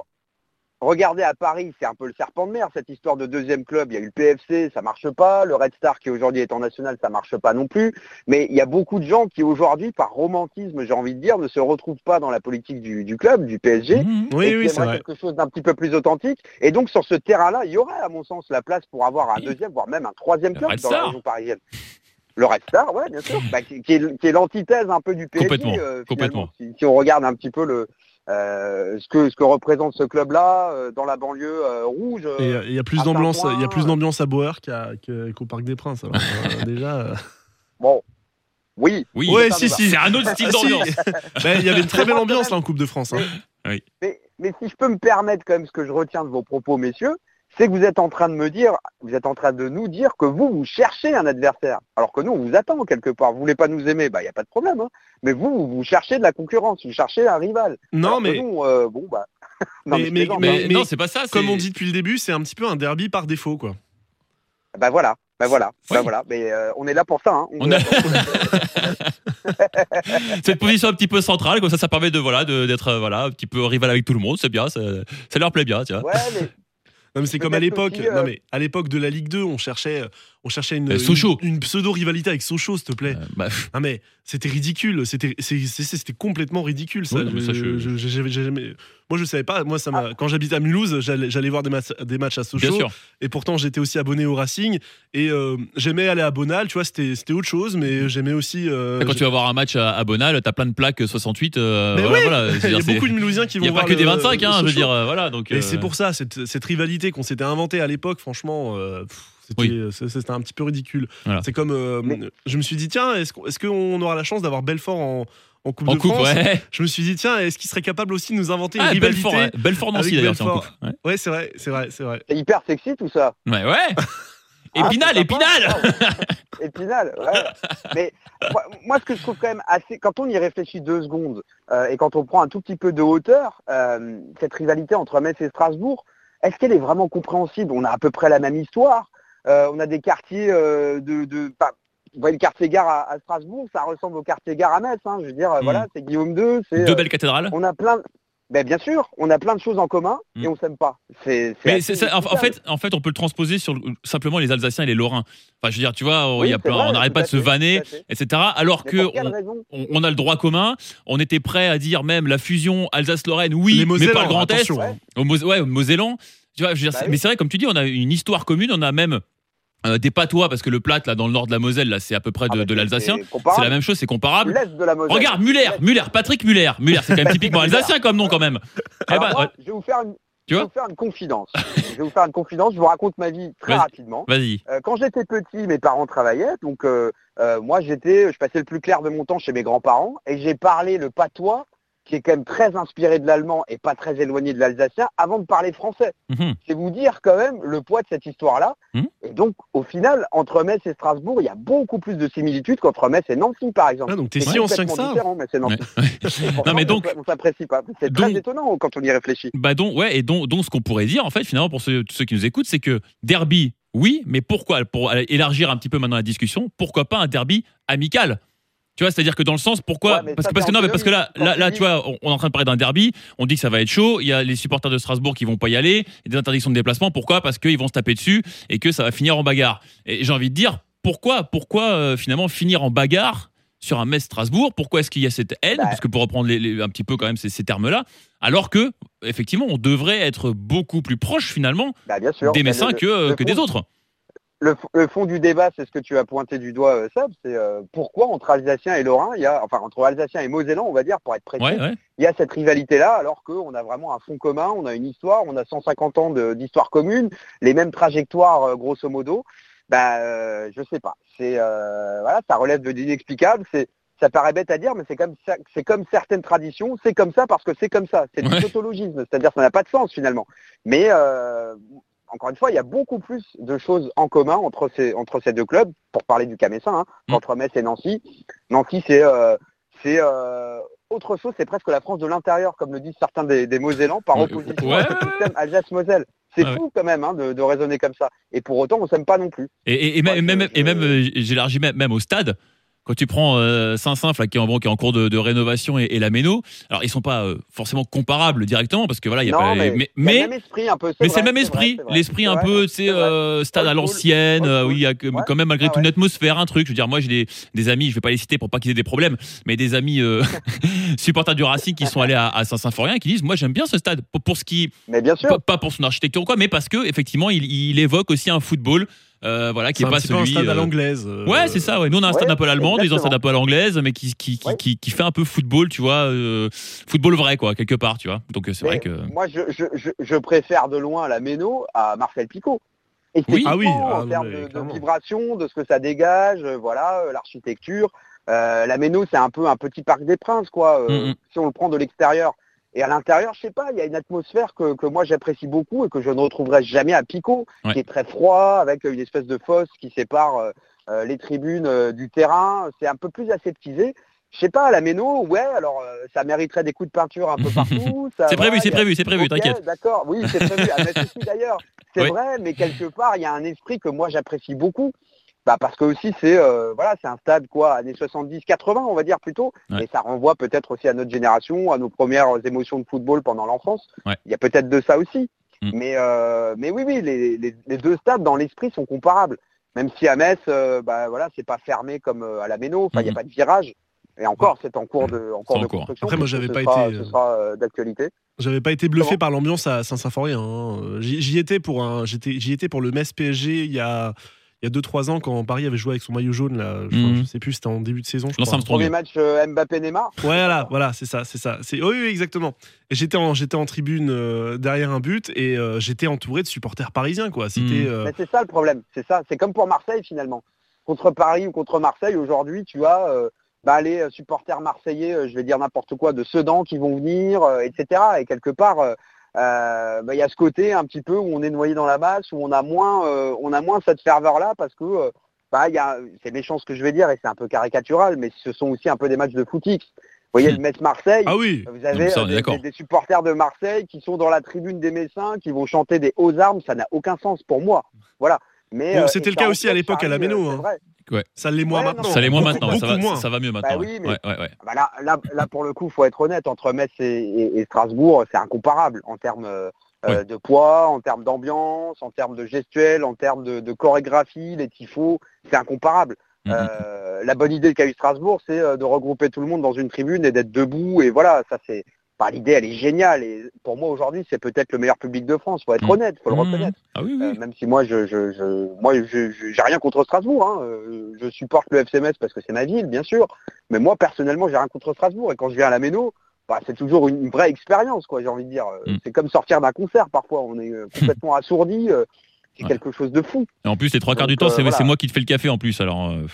Re- Regardez à Paris, c'est un peu le serpent de mer, cette histoire de deuxième club. Il y a eu le PFC, ça marche pas. Le Red Star, qui aujourd'hui est en national, ça marche pas non plus. Mais il y a beaucoup de gens qui aujourd'hui, par romantisme, j'ai envie de dire, ne se retrouvent pas dans la politique du, du club, du PSG. Oui, et oui, qui c'est vrai. quelque chose d'un petit peu plus authentique? Et donc sur ce terrain-là, il y aurait, à mon sens, la place pour avoir un Oui. deuxième, voire même un troisième club dans la région parisienne. Le Red Star, ouais, bien sûr, Bah, qui, est, l'antithèse un peu du PSG. Complètement, euh, complètement. finalement. Si, si on regarde un petit peu le euh, ce que ce que représente ce club-là euh, dans la banlieue euh, rouge. il y a plus d'ambiance, Saint-Ouen, il y a plus d'ambiance à qu'à- que- qu'au Parc des Princes. alors, euh, déjà. euh. Bon, oui. Oui, Ouais, si, si. c'est un autre style Ah, d'ambiance. Ben, il y avait une très belle ambiance là en Coupe de France. hein. Mais, mais si je peux me permettre quand même ce que je retiens de vos propos, messieurs, c'est que vous êtes en train de me dire, vous êtes en train de nous dire que vous, vous cherchez un adversaire. Alors que nous, on vous attend quelque part. Vous voulez pas nous aimer, bah, il n'y a pas de problème. hein. Mais vous, vous, vous cherchez de la concurrence, vous cherchez un rival. Non, Alors que mais nous, euh, bon, bah. non, Mais- je mais- plaisante, Mais, hein. mais- non, c'est pas ça. comme on dit depuis le début, c'est un petit peu un derby par défaut, quoi. Bah voilà, bah voilà, Oui. bah voilà. Mais euh, on est là pour ça. Hein. On a- cette position un petit peu centrale, comme ça, ça permet de voilà d'être euh, voilà un petit peu rival avec tout le monde. C'est bien, ça, ça leur plaît bien, tu vois. Ouais, mais Non, mais c'est comme à l'époque. euh, Non, mais à l'époque de la Ligue 2, on cherchait, on cherchait une, Euh, Sochaux. une, pseudo rivalité avec Sochaux, s'il te plaît. Euh, bah, Non mais c'était ridicule, c'était complètement ridicule ça. Oui, non, mais ça, je- Je- je- j'avais jamais- Moi je savais pas, moi ça m'a quand j'habitais à Mulhouse, j'allais voir des, matchs- des matchs à bien Sochaux sûr. et pourtant j'étais aussi abonné au Racing et euh, j'aimais aller à Bonal, tu vois, c'était autre chose mais j'aimais aussi euh, Quand tu vas voir un match à, à Bonal, t'as plein de plaques 68. euh, Mais voilà, oui, voilà. Il y a beaucoup de Mulhousiens qui Il vont n'y a pas voir que des le- 25, hein, je veux dire, euh, voilà. Donc, Et euh, c'est pour ça, cette, cette rivalité qu'on s'était inventée à l'époque, franchement, euh, pff, c'était Oui. un petit peu ridicule. Voilà. C'est comme, euh, je me suis dit, tiens, est-ce qu'on est-ce qu'on aura la chance d'avoir Belfort en, en Coupe en de coupe, France ouais. Je me suis dit, tiens, est-ce qu'il serait capable aussi de nous inventer une Ah, rivalité Belfort, ouais. Belfort Nancy d'ailleurs, c'est en coupe. Ouais, Ouais, c'est vrai, c'est vrai, c'est vrai. c'est hyper sexy tout ça. ouais. ouais. Ah, Épinal, sympa. Épinal Épinal, ouais. Mais moi, moi, ce que je trouve quand même assez, quand on y réfléchit deux secondes euh, et quand on prend un tout petit peu de hauteur, euh, cette rivalité entre Metz et Strasbourg, est-ce qu'elle est vraiment compréhensible? On a à peu près la même histoire. Euh, on a des quartiers euh, de, vous voyez le quartier gare à, à Strasbourg, ça ressemble au quartier gare à Metz. Hein, je veux dire, euh, Mm. voilà, c'est Guillaume II, c'est. Deux euh, belles cathédrales. on a plein. Ben, bien sûr, on a plein de choses en commun Mm. et on s'aime pas. C'est. Mais assez c'est ça, en, fait, en fait, on peut le transposer sur le- simplement les Alsaciens et les Lorrains. Enfin, je veux dire, tu vois, Oui, il y a plein, vrai, on n'arrête pas de se vanner, etc. Alors Mais que on, raison? on- on a le droit commun. On était prêt à dire même la fusion Alsace-Lorraine, oui, Les mais pas le Grand Est. Ouais. hein. Au Mos- ouais, au Mosellan. Tu vois, je veux dire, Bah c'est- oui. mais c'est vrai, comme tu dis, on a une histoire commune. On a même euh, des patois parce que le plat là dans le nord de la Moselle, là, c'est à peu près Ah de, bah, de c'est- l'alsacien. c'est la même chose, c'est comparable. De la. Regarde, Muller. Muller, Patrick Muller. Muller, c'est quand même typiquement alsacien comme nom quand même. Eh ben, moi, ouais, je vais vous faire une, Tu je vais vois vous faire une confidence. je vais vous faire une confidence. Je vous raconte ma vie très rapidement. vas-y. Euh, quand j'étais petit, mes parents travaillaient, donc euh, euh, moi j'étais, je passais le plus clair de mon temps chez mes grands-parents et j'ai parlé le patois qui est quand même très inspiré de l'allemand et pas très éloigné de l'alsacien avant de parler français. Mhm. C'est vous dire quand même le poids de cette histoire-là. Mhm. Et donc au final, entre Metz et Strasbourg, il y a beaucoup plus de similitudes qu'entre Metz et Nancy par exemple. Ah, donc t'es si ancien que ça Nancy. Ouais. Pourtant, Non, mais on donc- on s'apprécie pas. C'est donc- très étonnant quand on y réfléchit. Bah donc, ouais, et donc, donc ce qu'on pourrait dire, en fait, finalement, pour ceux, ceux qui nous écoutent, c'est que derby, oui, mais pourquoi Pour élargir un petit peu maintenant la discussion, pourquoi pas un derby amical? Tu vois, c'est-à-dire que dans le sens, pourquoi Ouais, Parce ça, que parce que non, mais parce que là, là, tu vois, on, on est en train de parler d'un derby. On dit que ça va être chaud. Il y a les supporters de Strasbourg qui vont pas y aller, et des interdictions de déplacement. Pourquoi? Parce qu'ils vont se taper dessus et que ça va finir en bagarre. Et j'ai envie de dire, pourquoi, pourquoi euh, finalement finir en bagarre sur un Metz-Strasbourg Pourquoi est-ce qu'il y a cette haine? Bah. Parce que pour reprendre les- les- un petit peu quand même ces, ces termes-là, alors que effectivement, on devrait être beaucoup plus proche finalement Bah, bien sûr. des Messins que, le que des autres. Le, fond du débat, c'est ce que tu as pointé du doigt, euh, Seb, c'est euh, pourquoi entre Alsaciens et Lorrains, il y a, enfin entre Alsaciens et Mosellans, on va dire, pour être précis, Ouais, ouais. il y a cette rivalité-là, alors qu'on a vraiment un fond commun, on a une histoire, on a 150 ans d'histoire commune, les mêmes trajectoires, euh, grosso modo. Bah, je sais pas. C'est voilà, ça relève de l'inexplicable. C'est ça paraît bête à dire, mais c'est comme c'est comme certaines traditions, c'est comme ça parce que c'est comme ça. C'est du Ouais. tautologisme, c'est-à-dire que ça n'a pas de sens finalement. Mais encore une fois, il y a beaucoup plus de choses en commun entre ces entre ces deux clubs, pour parler du Camessin, hein, Mm. qu'entre Metz et Nancy. Nancy, c'est euh, c'est euh, autre chose, c'est presque la France de l'intérieur, comme le disent certains des, des Mosellans, par Ouais, opposition ouais, à ce système Alsace-Moselle. C'est Ah ouais. fou quand même hein, de, de raisonner comme ça. Et pour autant, on s'aime pas non plus. Et, et, et même, je- et même euh, j'élargis même, même au stade. Quand tu prends euh, Saint-Saint, là, qui est en, bon, qui est en cours de, de rénovation, et, et la Méno, alors ils sont pas euh, forcément comparables directement parce que voilà, il y a non, pas. mais, mais, il y a mais, le même esprit un peu. mais vrai, c'est le même esprit, vrai. l'esprit un peu, c'est euh, stade à l'ancienne, old euh, il y a Ouais. quand même malgré Ah tout ouais. une atmosphère, un truc. Je veux dire, moi j'ai des, des amis, je vais pas les citer pour pas qu'ils aient des problèmes, mais des amis supporters du Racing qui sont allés à, à Saint-Symphorien et qui disent, moi j'aime bien ce stade pour, pour ce qui, Mais bien sûr. pas, pas pour son architecture ou quoi, mais parce que effectivement il, il évoque aussi un football, euh, voilà, qui est un pas peu un celui. stade à euh, l'anglaise. euh, Ouais, c'est ça. Ouais. Nous, on a un stade Ouais, un peu à l'allemande, ils ont un stade un peu à l'anglaise, mais qui, qui, qui, Ouais. qui, qui fait un peu football, tu vois, euh, football vrai, quoi, quelque part, tu vois. Donc c'est vrai que. Moi, je, je, je, je préfère de loin la Méno à Marcel Picot. Et Oui. Ah oui, ah en non, termes de, vibration, de ce que ça dégage, euh, voilà, euh, l'architecture. Euh, la Méno, c'est un peu un petit parc des princes, quoi. euh, Mhm. Si on le prend de l'extérieur. Et à l'intérieur, je sais pas, il y a une atmosphère que, que moi j'apprécie beaucoup et que je ne retrouverai jamais à Picot, Ouais. qui est très froid, avec une espèce de fosse qui sépare euh, euh, les tribunes euh, du terrain. C'est un peu plus aseptisé. Je sais pas, à la Méno, ouais, alors euh, ça mériterait des coups de peinture un peu partout. C'est prévu, c'est prévu, c'est prévu, t'inquiète. D'accord, oui, c'est prévu. À aussi d'ailleurs. C'est Oui. vrai, mais quelque part, il y a un esprit que moi j'apprécie beaucoup. Bah parce que aussi c'est euh, voilà, c'est un stade quoi, années 70-80 on va dire plutôt, Ouais. et ça renvoie peut-être aussi à notre génération, à nos premières émotions de football pendant l'enfance. Ouais. Il y a peut-être de ça aussi. Mm. Mais euh, mais oui oui, les, les, les deux stades dans l'esprit sont comparables. Même si à Metz, euh, bah voilà, c'est pas fermé comme euh, à la Méno, enfin il n'y a pas de virage. Et encore, c'est en cours de, en cours de construction. Après, moi, j'avais ce pas sera- été, Ce sera d'actualité. J'avais pas été bluffé Comment par l'ambiance à Saint-Symphorien. hein. J'y j'y étais pour un, j'étais, j'y étais pour le Metz PSG il y a, il y a 2-3 ans quand Paris avait joué avec son maillot jaune là. Je, je sais plus, c'était en début de saison. Je crois. Premier match euh, Mbappé-Neymar. Voilà, voilà, c'est ça, c'est ça. C'est oui, oui, exactement. Et j'étais en, j'étais en tribune euh, derrière un but et euh, j'étais entouré de supporters parisiens quoi. C'était. Mhm. euh, Mais c'est ça le problème, c'est ça. C'est comme pour Marseille finalement. Contre Paris ou contre Marseille, aujourd'hui, tu as euh, bah, les supporters marseillais, euh, je vais dire n'importe quoi, de Sedan qui vont venir, euh, etc. Et quelque part, euh, bah, il y a ce côté un petit peu où on est noyé dans la masse, où on a moins, euh, on a moins cette ferveur-là parce que euh, bah, il y a, c'est méchant ce que je vais dire et c'est un peu caricatural, mais ce sont aussi un peu des matchs de footix. Vous voyez Hmm. le Metz-Marseille, Ah oui. vous avez ça, euh, des supporters de Marseille qui sont dans la tribune des Messins, qui vont chanter des hauts armes, ça n'a aucun sens pour moi. Voilà. Mais Bon, euh, c'était le cas aussi à l'époque à la Méno, euh, hein. Ça l'est moins Ouais, maintenant. Ça l'est moins Beaucoup- maintenant, ça beaucoup va, moins. ça va mieux maintenant. Bah oui, mais- ouais, ouais, ouais. Bah là, là, là, pour le coup, faut être honnête, entre Metz et, et- et Strasbourg, c'est incomparable en termes euh, Ouais. de poids, en termes d'ambiance, en termes de gestuelle, en termes de, de chorégraphie, les tifos, c'est incomparable. Mhm. Euh, la bonne idée qu'a eu Strasbourg, c'est de regrouper tout le monde dans une tribune et d'être debout. Et voilà, ça c'est. L'idée, elle est géniale. Et pour moi, aujourd'hui, c'est peut-être le meilleur public de France. Faut être Mhm. honnête, faut le Mhm. reconnaître. Ah oui, oui. Euh, même si moi, je, je, je, moi, j'ai rien contre Strasbourg. Hein. Euh, Je supporte le FCMS parce que c'est ma ville, bien sûr. Mais moi, personnellement, j'ai rien contre Strasbourg. Et quand je viens à la Méno, bah, c'est toujours une, vraie expérience, quoi. J'ai envie de dire. Euh, Mm. C'est comme sortir d'un concert. Parfois, on est complètement assourdi. c'est Ouais. quelque chose de fou. Et en plus, les trois quarts du temps, euh, c'est voilà. moi qui te fais le café en plus. Alors, euh,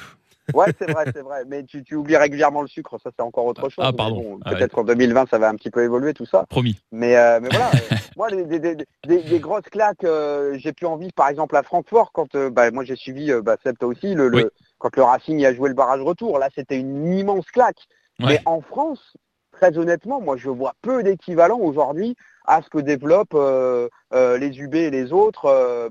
Ouais, c'est vrai, c'est vrai. Mais tu, tu oublies régulièrement le sucre. Ça, c'est encore autre chose. Ah, pardon. bon, Ah, Peut-être qu'en 2020, ça va un petit peu évoluer tout ça. promis. Mais, euh, mais voilà, euh, moi, des, des, des, des- des grosses claques, euh, j'ai pu en vivre, par exemple, à Francfort, quand bah, moi j'ai suivi, bah, Seb, toi aussi, le, quand le Racing y a joué le barrage retour. Là, c'était une immense claque. Ouais. Mais en France, très honnêtement, moi, je vois peu d'équivalent aujourd'hui à ce que développent euh, euh, les UB et les autres euh,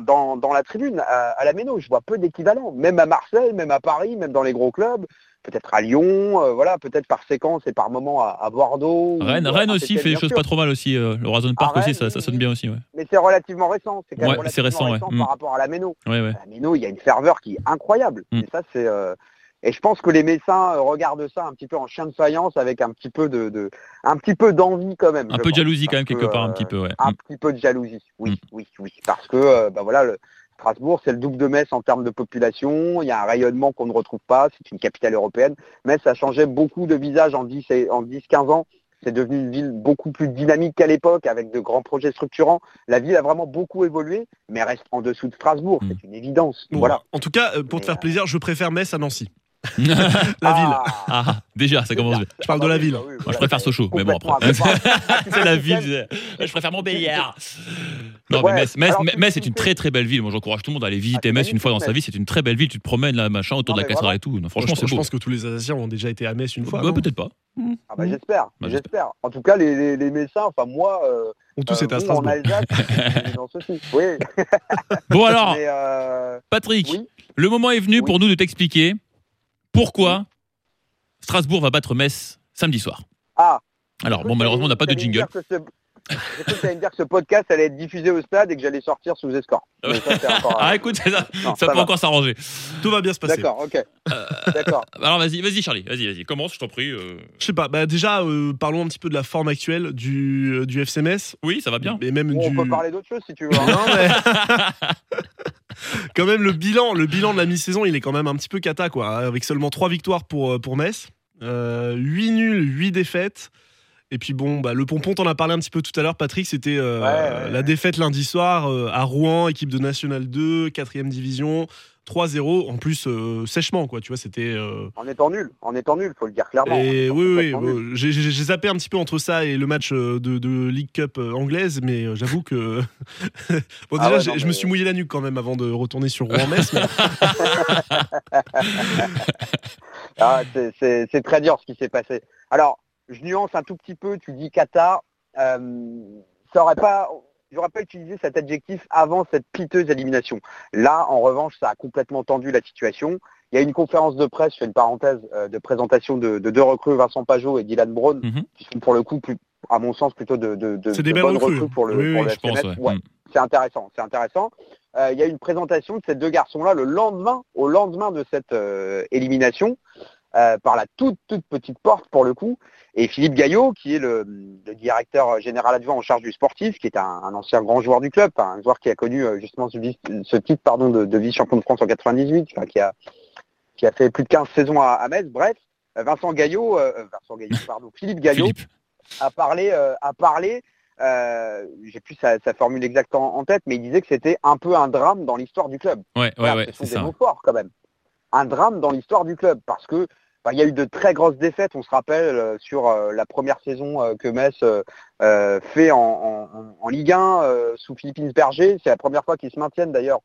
dans, dans la tribune, à, à la Méno. Je vois peu d'équivalent, même à Marseille, même à Paris, même dans les gros clubs. Peut-être à Lyon, voilà, peut-être par séquence et par moment à, à Bordeaux. Rennes, Rennes aussi fait des choses pas trop mal aussi. le Horizon Park aussi, ça, sonne bien aussi. Ouais, Mais c'est relativement récent. C'est quand même relativement récent, ouais. Mm. par rapport à la Méno. À la Méno, il y a une ferveur qui est incroyable. Mm. Et ça, c'est. Euh, Et je pense que les Messins euh, regardent ça un petit peu en chien de faïence avec un petit peu de, de... un petit peu d'envie quand même. Un peu de jalousie quand même, quelque que, part, un euh, petit peu. Ouais. Un Mm. petit peu de jalousie. Oui, Mm. oui, oui. Parce que, euh, bah voilà, le... Strasbourg, c'est le double de Metz en termes de population. Il y a un rayonnement qu'on ne retrouve pas. C'est une capitale européenne. Metz a changé beaucoup de visage en 10 et en 10, 15 ans. C'est devenu une ville beaucoup plus dynamique qu'à l'époque, avec de grands projets structurants. La ville a vraiment beaucoup évolué, mais reste en dessous de Strasbourg. Mm. C'est une évidence. Bon, Voilà. En tout cas, euh, pour te faire euh, plaisir, je préfère Metz à Nancy. La ville. Ah, déjà, ça commence bien. Je parle de la ville. Moi, je préfère Sochaux, mais bon, après. c'est la ville. Je, je préfère Montbéliard. Non, Ouais, mais Metz, Metz, alors, Metz est une très très belle ville. Moi, j'encourage tout le monde à aller visiter Ah, Metz une fois dans sa vie. C'est une très belle ville. Tu te promènes là, machin, autour Non, de la mais cathédrale voilà. et tout. Non, franchement, je, c'est je beau. pense que tous les Alsaciens ont déjà été à Metz une fois. Bah, peut-être pas. Ah bah j'espère, Bah, j'espère. En tout cas, les, les, les Messins, enfin moi, euh, On tous euh, été à Strasbourg. Alsace, dans ceci. Oui. Bon, alors, Mais, euh, Patrick, oui. le moment est venu Oui. pour nous de t'expliquer pourquoi Strasbourg va battre Metz samedi soir. Ah. Alors, bon, malheureusement, on n'a pas de jingle. J'ai cru que me dire que ce podcast allait être diffusé au stade et que j'allais sortir sous escorte. Mais ça, c'est encore, Ah, euh, écoute, ça, non, ça ça peut va. encore s'arranger. Tout va bien se passer. D'accord, ok. D'accord. Alors, vas-y, vas-y, Charlie, vas-y, vas-y, commence, je t'en prie. euh. Je sais pas. Bah déjà, euh, parlons un petit peu de la forme actuelle du, euh, du FC Metz. Oui, ça va bien. Et même Bon, du. On peut parler d'autre chose si tu veux. hein. Non, mais- quand même, le bilan, le bilan de la mi-saison, il est quand même un petit peu cata, quoi. Avec seulement 3 victoires pour, euh, pour Metz, euh, 8 nuls, 8 défaites. Et puis bon, bah, le pompon, t'en as parlé un petit peu tout à l'heure, Patrick, c'était euh, Ouais, ouais, la défaite lundi soir euh, à Rouen, équipe de National 2, 4ème division, 3-0, en plus euh, sèchement, quoi, tu vois, c'était... euh, En étant nul, en étant nul, faut le dire clairement. et oui, oui, j'ai zappé un petit peu entre ça et le match euh, de, de League Cup anglaise, mais j'avoue que. bon, déjà, Ah ouais, non, je mais- me suis mouillé la nuque quand même avant de retourner sur Rouen-Metz. mais- Ah, c'est- c'est c'est très dur ce qui s'est passé. Alors, je nuance un tout petit peu, tu dis Qatar, euh, ça aurait pas, j'aurais pas utilisé cet adjectif avant cette piteuse élimination. Là, en revanche, ça a complètement tendu la situation. Il y a une conférence de presse, je fais une parenthèse, euh, de présentation de, de deux recrues, Vincent Pajot et Dylan Brown, Mhm. qui sont pour le coup, plus, à mon sens, plutôt de, de, des bonnes recrues. recrues pour le, Oui, pour oui, le Je pense, FCMS. ouais. Ouais Mm. c'est intéressant, c'est intéressant. Euh, Il y a une présentation de ces deux garçons-là le lendemain, au lendemain de cette euh, élimination, euh, par la toute toute petite porte pour le coup. Et Philippe Gaillot, qui est le, le directeur général adjoint en charge du sportif, qui est un, un ancien grand joueur du club, un joueur qui a connu euh, justement ce, titre pardon, de, de vice-champion de France en 98, enfin, qui, a, qui a fait plus de 15 saisons à, à Metz. Bref, euh, Vincent Gaillot, euh, Vincent Gaillot, pardon, Philippe Gaillot Philippe. a parlé, euh, a parlé euh, j'ai plus sa, sa formule exacte en, en tête, mais il disait que c'était un peu un drame dans l'histoire du club. Ouais, ouais, ouais, ce sont c'est des ça. mots forts quand même. Un drame dans l'histoire du club parce que il y a eu de très grosses défaites. On se rappelle euh, sur euh, la première saison euh, que Metz fait en, Ligue 1 euh, sous Philippe Berger. C'est la première fois qu'ils se maintiennent d'ailleurs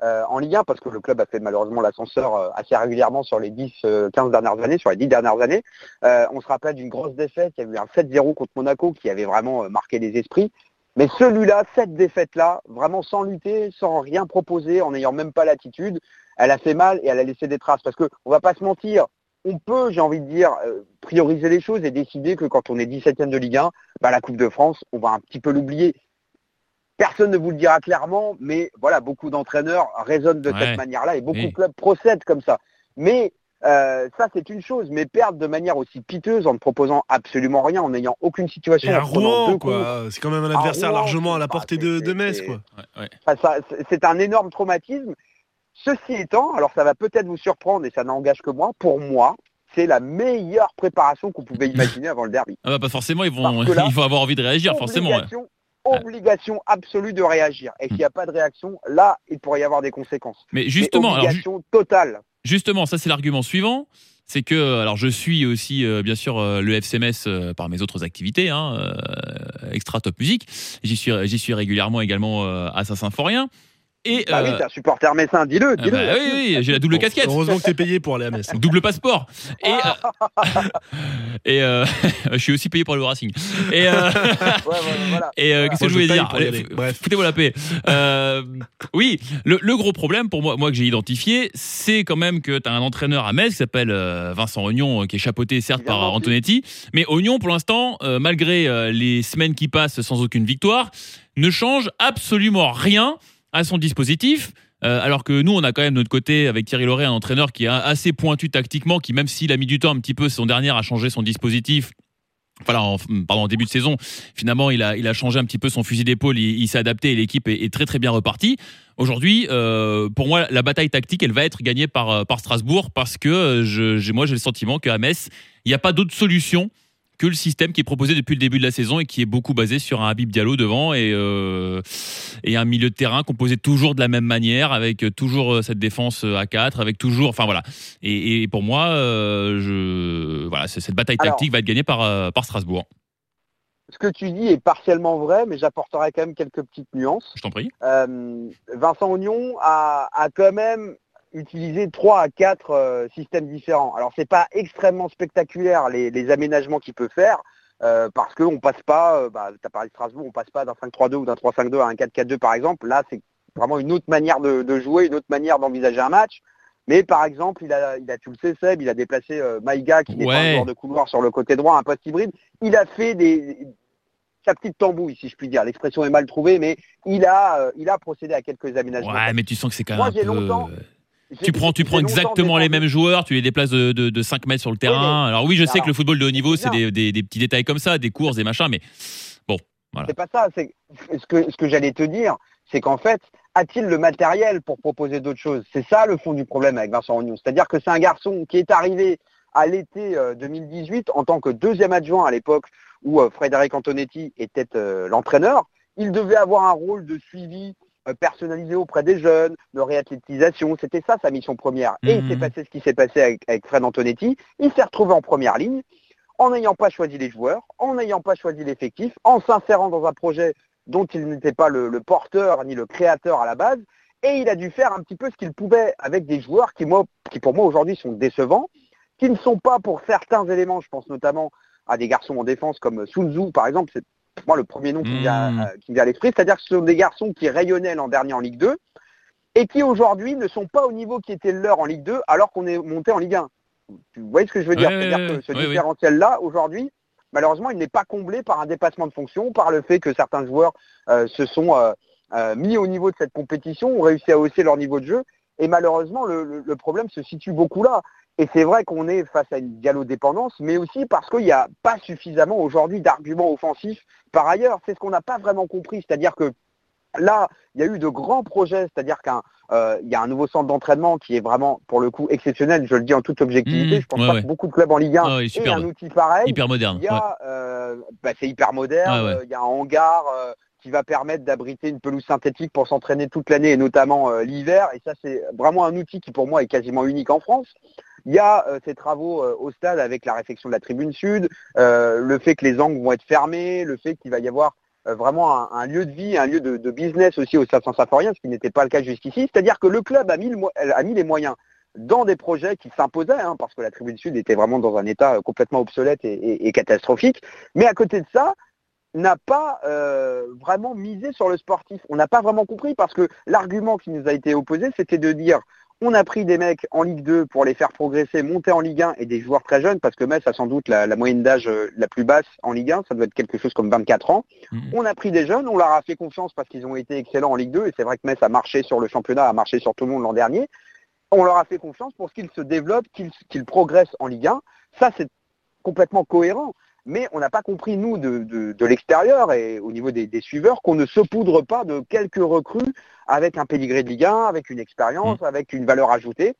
en Ligue 1 parce que le club a fait malheureusement l'ascenseur assez régulièrement sur les 10, euh, 15 dernières années, sur les 10 dernières années. On se rappelle d'une grosse défaite. Il y a eu un 7-0 contre Monaco qui avait vraiment marqué les esprits. Mais celui-là, cette défaite-là, vraiment sans lutter, sans rien proposer, en n'ayant même pas l'attitude, elle a fait mal et elle a laissé des traces. Parce que on va pas se mentir, on peut, j'ai envie de dire, euh, prioriser les choses et décider que quand on est 17e de Ligue 1, bah, la Coupe de France, on va un petit peu l'oublier. Personne ne vous le dira clairement, mais voilà, beaucoup d'entraîneurs raisonnent de Ouais. cette manière-là et beaucoup Oui. de clubs procèdent comme ça. Mais euh, ça, c'est une chose, mais perdre de manière aussi piteuse en ne proposant absolument rien, en n'ayant aucune situation. Et à Rouen, quoi. C'est quand même un À adversaire Rouen, largement à la portée de, de Metz, quoi. Ouais, ouais. Enfin, ça- c'est- c'est un énorme traumatisme. Ceci étant, alors ça va peut-être vous surprendre et ça n'engage que moi, pour moi, c'est la meilleure préparation qu'on pouvait imaginer avant le derby. Ah bah, pas forcément, ils vont, Parce que là, ils vont avoir envie de réagir, forcément. ouais. Obligation, absolue de réagir. Et s'il n'y a pas de réaction, là, il pourrait y avoir des conséquences. Mais justement, alors, ju- obligation totale. Justement, ça c'est l'argument suivant. C'est que, alors je suis aussi euh, bien sûr euh, le FCMS euh, par mes autres activités, hein, euh, extra top musique. J'y suis, j'y suis régulièrement également euh, à Saint-Symphorien. Et Bah oui, euh, t'es un supporter messin, dis-le, ah dis-le. bah oui, oui, j'ai la double Bon, casquette, Heureusement que t'es payé pour aller à Metz. double passeport. Et, euh, et euh, je suis aussi payé pour le Racing. Et, euh, Ouais, voilà. Et euh, qu'est-ce que je voulais dire Bref. Foutez-moi la paix. Euh, oui, le, le gros problème pour moi, moi que j'ai identifié, c'est quand même que tu as un entraîneur à Metz qui s'appelle Vincent Ognon, qui est chapeauté certes par Antonetti, mais Ognon pour l'instant, malgré les semaines qui passent sans aucune victoire, ne change absolument rien à son dispositif. Euh, alors que nous, on a quand même de notre côté, avec Thierry Loret, un entraîneur qui est assez pointu tactiquement, qui même s'il a mis du temps un petit peu son dernière à changer son dispositif, voilà, en, pardon, en début de saison, finalement, il a, il a changé un petit peu son fusil d'épaule, il, il s'est adapté et l'équipe est, très très bien repartie. Aujourd'hui, euh, pour moi, la bataille tactique, elle va être gagnée par, euh, par Strasbourg parce que je, moi, j'ai le sentiment qu'à Metz, il n'y a pas d'autre solution que le système qui est proposé depuis le début de la saison et qui est beaucoup basé sur un Habib Diallo devant et, et un milieu de terrain composé toujours de la même manière, avec toujours cette défense à 4, avec toujours. Enfin voilà. Et, pour moi, je, voilà, cette bataille tactique va être gagnée par, par Strasbourg ce que tu dis est partiellement vrai, mais j'apporterai quand même quelques petites nuances. Je t'en prie. Euh, Vincent Ognon a, quand même utilisé trois à quatre euh, systèmes différents. Alors c'est pas extrêmement spectaculaire les, aménagements qu'il peut faire, euh, parce qu'on passe pas, bah, tu as parlé de Strasbourg, on passe pas d'un 5-3-2 ou d'un 3-5-2 à un 4-4-2 par exemple. Là, c'est vraiment une autre manière de, jouer, une autre manière d'envisager un match. Mais par exemple, il a, il a tu le sais, Seb, il a déplacé Maïga, qui est un joueur de couloir sur le côté droit, un poste hybride. Il a fait des, sa petite tambouille, si je puis dire. L'expression est mal trouvée, mais il a, euh, il a procédé à quelques aménagements. Ouais, mais tu sens que c'est quand même peu... Longtemps, tu prends, tu prends exactement les mêmes joueurs, tu les déplaces de, de, 5 mètres sur le terrain. Alors oui, je sais que le football de haut niveau, c'est des, des, petits détails comme ça, des courses, des machins, mais bon, voilà. C'est pas ça. Ce que, ce que j'allais te dire, c'est qu'en fait, a-t-il le matériel pour proposer d'autres choses? C'est ça le fond du problème avec Vincent Ognon. C'est-à-dire que c'est un garçon qui est arrivé à l'été 2018 euh, en tant que deuxième adjoint à l'époque où euh, Frédéric Antonetti était euh, l'entraîneur. Il devait avoir un rôle de suivi personnalisé auprès des jeunes, de réathlétisation. C'était ça sa mission première. Et il s'est mhm. passé ce qui s'est passé avec, avec Fred Antonetti. Il s'est retrouvé en première ligne en n'ayant pas choisi les joueurs, en n'ayant pas choisi l'effectif, en s'insérant dans un projet dont il n'était pas le, porteur ni le créateur à la base. Et il a dû faire un petit peu ce qu'il pouvait avec des joueurs qui, moi, qui pour moi aujourd'hui sont décevants, qui ne sont pas pour certains éléments, je pense notamment à des garçons en défense comme Sun Tzu par exemple, c'est moi le premier nom qui vient, mmh. euh, à l'esprit, c'est-à-dire que ce sont des garçons qui rayonnaient l'an dernier en Ligue 2 et qui aujourd'hui ne sont pas au niveau qui était leur en Ligue 2 alors qu'on est monté en Ligue 1. Tu vois ce que je veux dire? C'est-à-dire que ce différentiel-là, aujourd'hui, malheureusement, il n'est pas comblé par un dépassement de fonction, par le fait que certains joueurs euh, se sont euh, mis au niveau de cette compétition, ont réussi à hausser leur niveau de jeu. Et malheureusement, le problème se situe beaucoup là. Et c'est vrai qu'on est face à une gallo-dépendance, mais aussi parce qu'il n'y a pas suffisamment aujourd'hui d'arguments offensifs par ailleurs. C'est ce qu'on n'a pas vraiment compris. C'est-à-dire que là, il y a eu de grands projets, c'est-à-dire qu'il euh, y a un nouveau centre d'entraînement qui est vraiment, pour le coup, exceptionnel, je le dis en toute objectivité. Mmh, je pense pas que beaucoup de clubs en Ligue 1 aient un outil pareil. Hyper moderne. Euh, bah, c'est hyper moderne. Il y a un hangar euh, qui va permettre d'abriter une pelouse synthétique pour s'entraîner toute l'année et notamment l'hiver. Et ça, c'est vraiment un outil qui, pour moi, est quasiment unique en France. Il y a euh, ces travaux euh, au stade avec la réfection de la tribune sud, euh, le fait que les angles vont être fermés, le fait qu'il va y avoir vraiment un, lieu de vie, un lieu de, business aussi au Stade Saint-Symphorien, ce qui n'était pas le cas jusqu'ici. C'est-à-dire que le club a mis, les moyens dans des projets qui s'imposaient, hein, parce que la tribune sud était vraiment dans un état complètement obsolète et, catastrophique. Mais à côté de ça, n'a pas vraiment misé sur le sportif. On n'a pas vraiment compris parce que l'argument qui nous a été opposé, c'était de dire on a pris des mecs en Ligue 2 pour les faire progresser, monter en Ligue 1 et des joueurs très jeunes, parce que Metz a sans doute la, moyenne d'âge euh, la plus basse en Ligue 1, ça doit être quelque chose comme 24 ans. Mhm. On a pris des jeunes, on leur a fait confiance parce qu'ils ont été excellents en Ligue 2, et c'est vrai que Metz a marché sur le championnat, a marché sur tout le monde l'an dernier. On leur a fait confiance pour qu'ils se développent, qu'ils progressent en Ligue 1. Ça, c'est complètement cohérent mais on n'a pas compris, nous, de, l'extérieur et au niveau des, suiveurs, qu'on ne saupoudre pas de quelques recrues avec un pédigré de Ligue 1, avec une expérience, mm. avec une valeur ajoutée.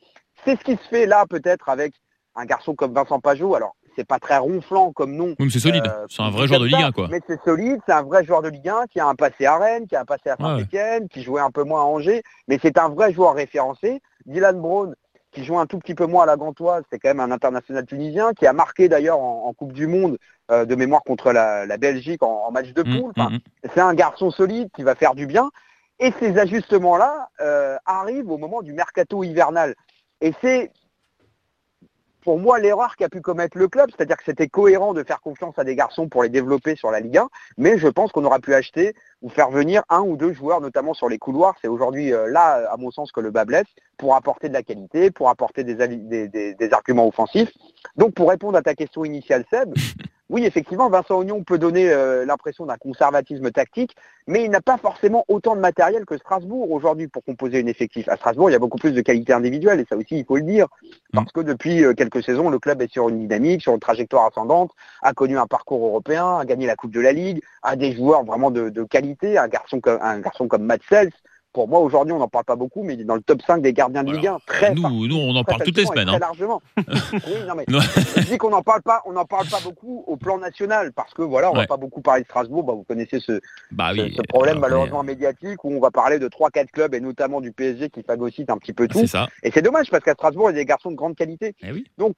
C'est ce qui se fait là, peut-être, avec un garçon comme Vincent Pajot. Alors, c'est pas très ronflant comme nom. Oui, c'est solide. Euh, c'est un vrai joueur de Ligue 1, quoi. Mais c'est solide, c'est un vrai joueur de Ligue 1 qui a un passé à Rennes, qui a un passé à Saint-Etienne, qui jouait un peu moins à Angers, mais c'est un vrai joueur référencé. Dylan Brown, qui joue un tout petit peu moins à la Gantoise, c'est quand même un international tunisien, qui a marqué d'ailleurs en, Coupe du Monde euh, de mémoire contre la, Belgique en, match de mmh, poule. Mmh, mmh. C'est un garçon solide qui va faire du bien. Et ces ajustements-là euh, arrivent au moment du mercato hivernal. Et c'est pour moi l'erreur qu'a pu commettre le club, c'est-à-dire que c'était cohérent de faire confiance à des garçons pour les développer sur la Ligue 1, mais je pense qu'on aura pu acheter ou faire venir un ou deux joueurs, notamment sur les couloirs. C'est aujourd'hui euh, là, à mon sens, que le bas blesse, pour apporter de la qualité, pour apporter des arguments offensifs. Donc pour répondre à ta question initiale, Seb, oui, effectivement, Vincent Ognon peut donner euh, l'impression d'un conservatisme tactique, mais il n'a pas forcément autant de matériel que Strasbourg aujourd'hui pour composer une effectif. À Strasbourg, il y a beaucoup plus de qualité individuelle, et ça aussi, il faut le dire, mm. parce que depuis euh, quelques saisons, le club est sur une dynamique, sur une trajectoire ascendante, a connu un parcours européen, a gagné la Coupe de la Ligue, a des joueurs vraiment de, qualité, un garçon comme, un garçon comme Matt pour moi aujourd'hui on n'en parle pas beaucoup, mais il est dans le top 5 des gardiens de. Ligue 1. Très nous, nous, on en parle toutes les semaines. Très hein. largement. oui, non, mais je dis qu'on n'en parle pas, on n'en parle pas beaucoup au plan national parce que voilà, on Ouais. va pas beaucoup parler de Strasbourg. Bah, vous connaissez ce, Bah ce- oui. ce problème euh, malheureusement médiatique où on va parler de trois quatre clubs et notamment du PSG qui phagocyte un petit peu tout. Ça. Et c'est dommage parce qu'à Strasbourg, il y a des garçons de grande qualité. Eh oui. Donc,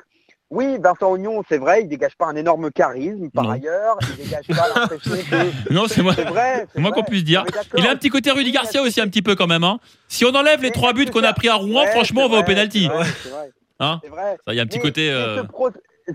oui, Vincent Ognon, c'est vrai, il dégage pas un énorme charisme par Non. ailleurs. Il dégage pas l'impression que. Non, c'est moi. C'est vrai. Moi qu'on puisse dire. Il a un petit côté Rudy Garcia aussi un petit peu quand même. Hein. Si on enlève les trois buts qu'on a pris à Rouen, franchement, on va au pénalty. C'est vrai. Hein C'est vrai. Ça, Il y a un petit Mais- côté. euh, Ce, pro-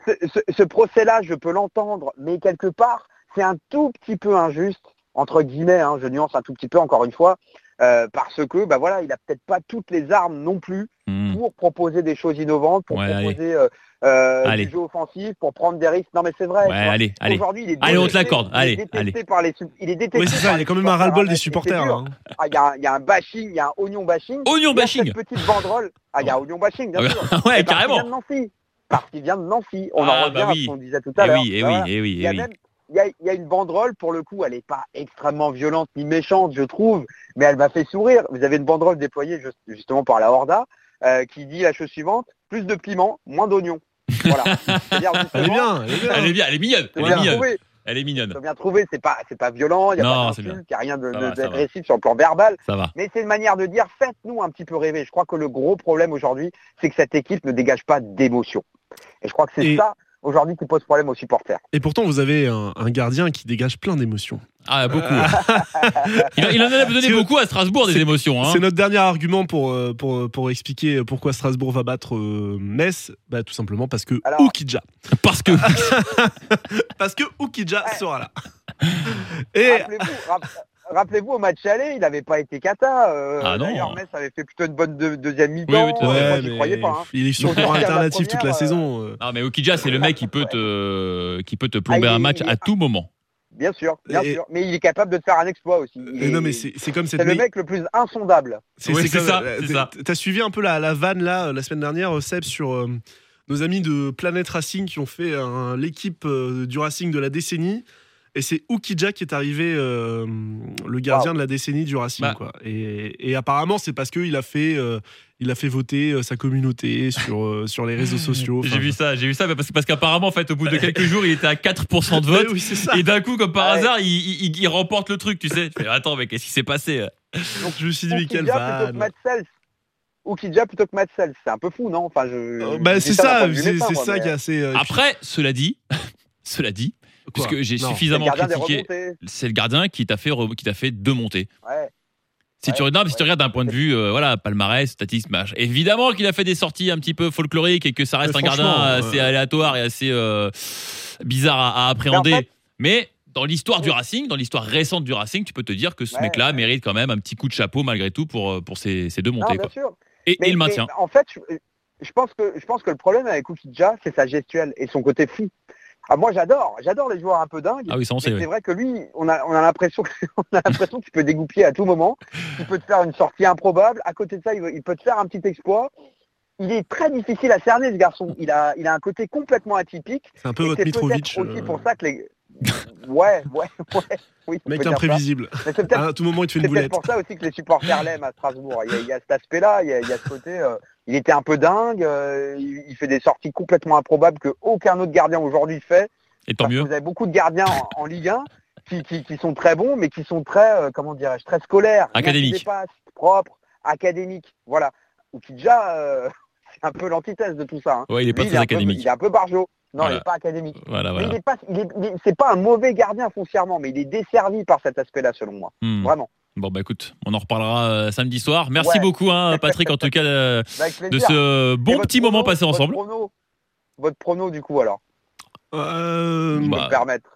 ce- ce- ce procès-là, je peux l'entendre, mais quelque part, c'est un tout petit peu injuste, entre guillemets, hein, je nuance un tout petit peu encore une fois, euh, parce que bah voilà, il a peut-être pas toutes les armes non plus hmm. Pour proposer des choses innovantes, pour Ouais, proposer euh, euh, Allez. du jeu offensif, pour prendre des risques. Non mais c'est vrai. Ouais, allez, allez. Aujourd'hui, il est Allez, on te détesté- l'accorde. il est Allez, détesté allez. Par les, il est détesté Oui, c'est ça, par il y a quand même un ras-le-bol hein, des supporters. hein. Ah, Il y, a un- il y a un bashing, il y a un oignon bashing. Oignon bashing. cette petite banderole. Ah, il y a un oignon bashing, bien Ah sûr. ouais, Et parce qu'il vient carrément. de Nancy. Parce qu'il vient de Nancy. On Ah, en revient bah à oui. ce qu'on disait tout à Eh l'heure. oui, eh oui, eh oui, Il y a oui. même il y, a, il y a une banderole, pour le coup, elle n'est pas extrêmement violente ni méchante, je trouve, mais elle m'a fait sourire. Vous avez une banderole déployée juste- justement par la Horda euh, qui dit la chose suivante plus de piment, moins d'oignons. Voilà. Elle est bien, elle est bien. Elle est bien, elle est mignonne. c'est Elle est bien mignonne. trouvé. Elle est mignonne. C'est bien trouvé. C'est pas, c'est pas violent, il n'y a Non, pas c'est d'insulte, il n'y a rien d'agressif sur le plan verbal. Ça va. Mais c'est une manière de dire faites-nous un petit peu rêver. Je crois que le gros problème aujourd'hui, c'est que cette équipe ne dégage pas d'émotion. Et je crois que c'est Et- ça aujourd'hui qui pose problème aux supporters. Et pourtant, vous avez un, un gardien qui dégage plein d'émotions. Ah, beaucoup. il, en- il en a donné C'est- beaucoup à Strasbourg des émotions. Hein. C'est notre dernier argument pour, euh, pour, pour expliquer pourquoi Strasbourg va battre euh, Metz. Bah, tout simplement parce que Alors- Oukidja. Parce que. Parce que Oukidja Ouais. sera là. Et Rappelez-vous, rappelez-vous, au match aller, il n'avait pas été cata. euh, Ah non. D'ailleurs, Metz avait fait plutôt une bonne deux- deuxième mi-temps. Oui, oui. Euh, moi, ouais, mais croyais pas. hein. il est sur la alternatif toute la saison. euh. Non, mais Okidja, c'est le mec qui peut te, qui peut te plomber Ah, il- un match il- à tout moment. Bien sûr, bien Et- sûr. Mais il est capable de te faire un exploit aussi. Et non, mais c'est c'est comme cette c'est le mec le plus insondable. C'est Oui, c'est c'est comme- ça, euh, c'est t'as- ça. T'as suivi un peu la, la vanne là euh, la semaine dernière, euh, Seb, sur euh, nos amis de Planet Racing qui ont fait l'équipe euh, du Racing de la décennie. Et c'est Oukidja qui est arrivé, euh, le gardien de la décennie du Racing. Bah. Quoi. Et, et apparemment, c'est parce qu'il a fait, euh, il a fait voter euh, sa communauté sur, euh, sur les réseaux sociaux. J'ai vu ça, j'ai vu ça, parce, que- parce qu'apparemment, en fait, au bout de quelques jours, il était à 4% de ouais, vote. oui, c'est ça. Et d'un coup, comme par Ouais. hasard, il, il- il remporte le truc, tu sais. Je fais, attends, mais qu'est-ce qui s'est passé Donc je me suis dit, mais quelle Oukidja plutôt que vanne. Matt Sells. Oukidja plutôt que Matt Sells. C'est un peu fou, non? Enfin, je. Euh, je bah, c'est ça, c'est ça mais- qui est assez. euh, Après, cela dit, cela dit, puisque j'ai suffisamment critiqué, c'est le gardien qui t'a fait, re- qui t'a fait deux montées. Ouais. Si, tu, non, si regardes d'un point de vue, euh, voilà, palmarès, statistique, machin. Évidemment qu'il a fait des sorties un petit peu folkloriques et que ça reste Mais un gardien franchement, assez euh, aléatoire et assez euh, bizarre à, à appréhender. Mais en fait- mais dans l'histoire du Racing, dans l'histoire récente du Racing, tu peux te dire que ce Ouais, mec-là ouais. mérite quand même un petit coup de chapeau malgré tout pour, euh, pour ses, ses deux Non, montées. bien quoi. sûr. Et, Mais- et le mais maintien. en fait, je, je pense que je pense que le problème avec Oukidja, c'est sa gestuelle et son côté fou. Ah, moi, j'adore, j'adore les joueurs un peu dingues. Ah oui, c'est oui. vrai que lui, on a, on a l'impression, que- on a l'impression qu'il peut dégoupiller à tout moment. Il peut te faire une sortie improbable. À côté de ça, il, il peut te faire un petit exploit. Il est très difficile à cerner, ce garçon. Il a, il a un côté complètement atypique. C'est un peu Et votre c'est Mitrovic. peut-être aussi euh, pour ça que les. Ouais, ouais, ouais. Oui, Mec imprévisible. C'est À tout moment, il te fait c'est une peut-être boulette. pour ça aussi que les supporters l'aiment à Strasbourg. Il y a, il y a cet aspect-là, il y a, il y a ce côté. euh, il était un peu dingue, euh, il, il fait des sorties complètement improbables que aucun autre gardien aujourd'hui fait. Et tant Parce que mieux. Vous avez beaucoup de gardiens en, en Ligue 1 qui, qui, qui sont très bons, mais qui sont très, euh, comment dirais-je, très scolaires. Académiques. propres, académiques. Voilà. Ou qui déjà, euh, c'est un peu l'antithèse de tout ça. hein. Ouais, il est pas Lui, très un peu- académique. il est un peu barjot. Non, Voilà. il n'est pas académique. Voilà, Mais il est pas, il est, il- c'est pas un mauvais gardien foncièrement, mais il est desservi par cet aspect-là, selon moi. Hmm. Vraiment. Bon, bah écoute, on en reparlera euh, samedi soir. Merci Ouais. beaucoup, hein, Patrick, en tout cas, euh, de ce bon petit prono, moment passé votre ensemble. Prono, votre prono, du coup, alors, Euh, Bah, me permettre.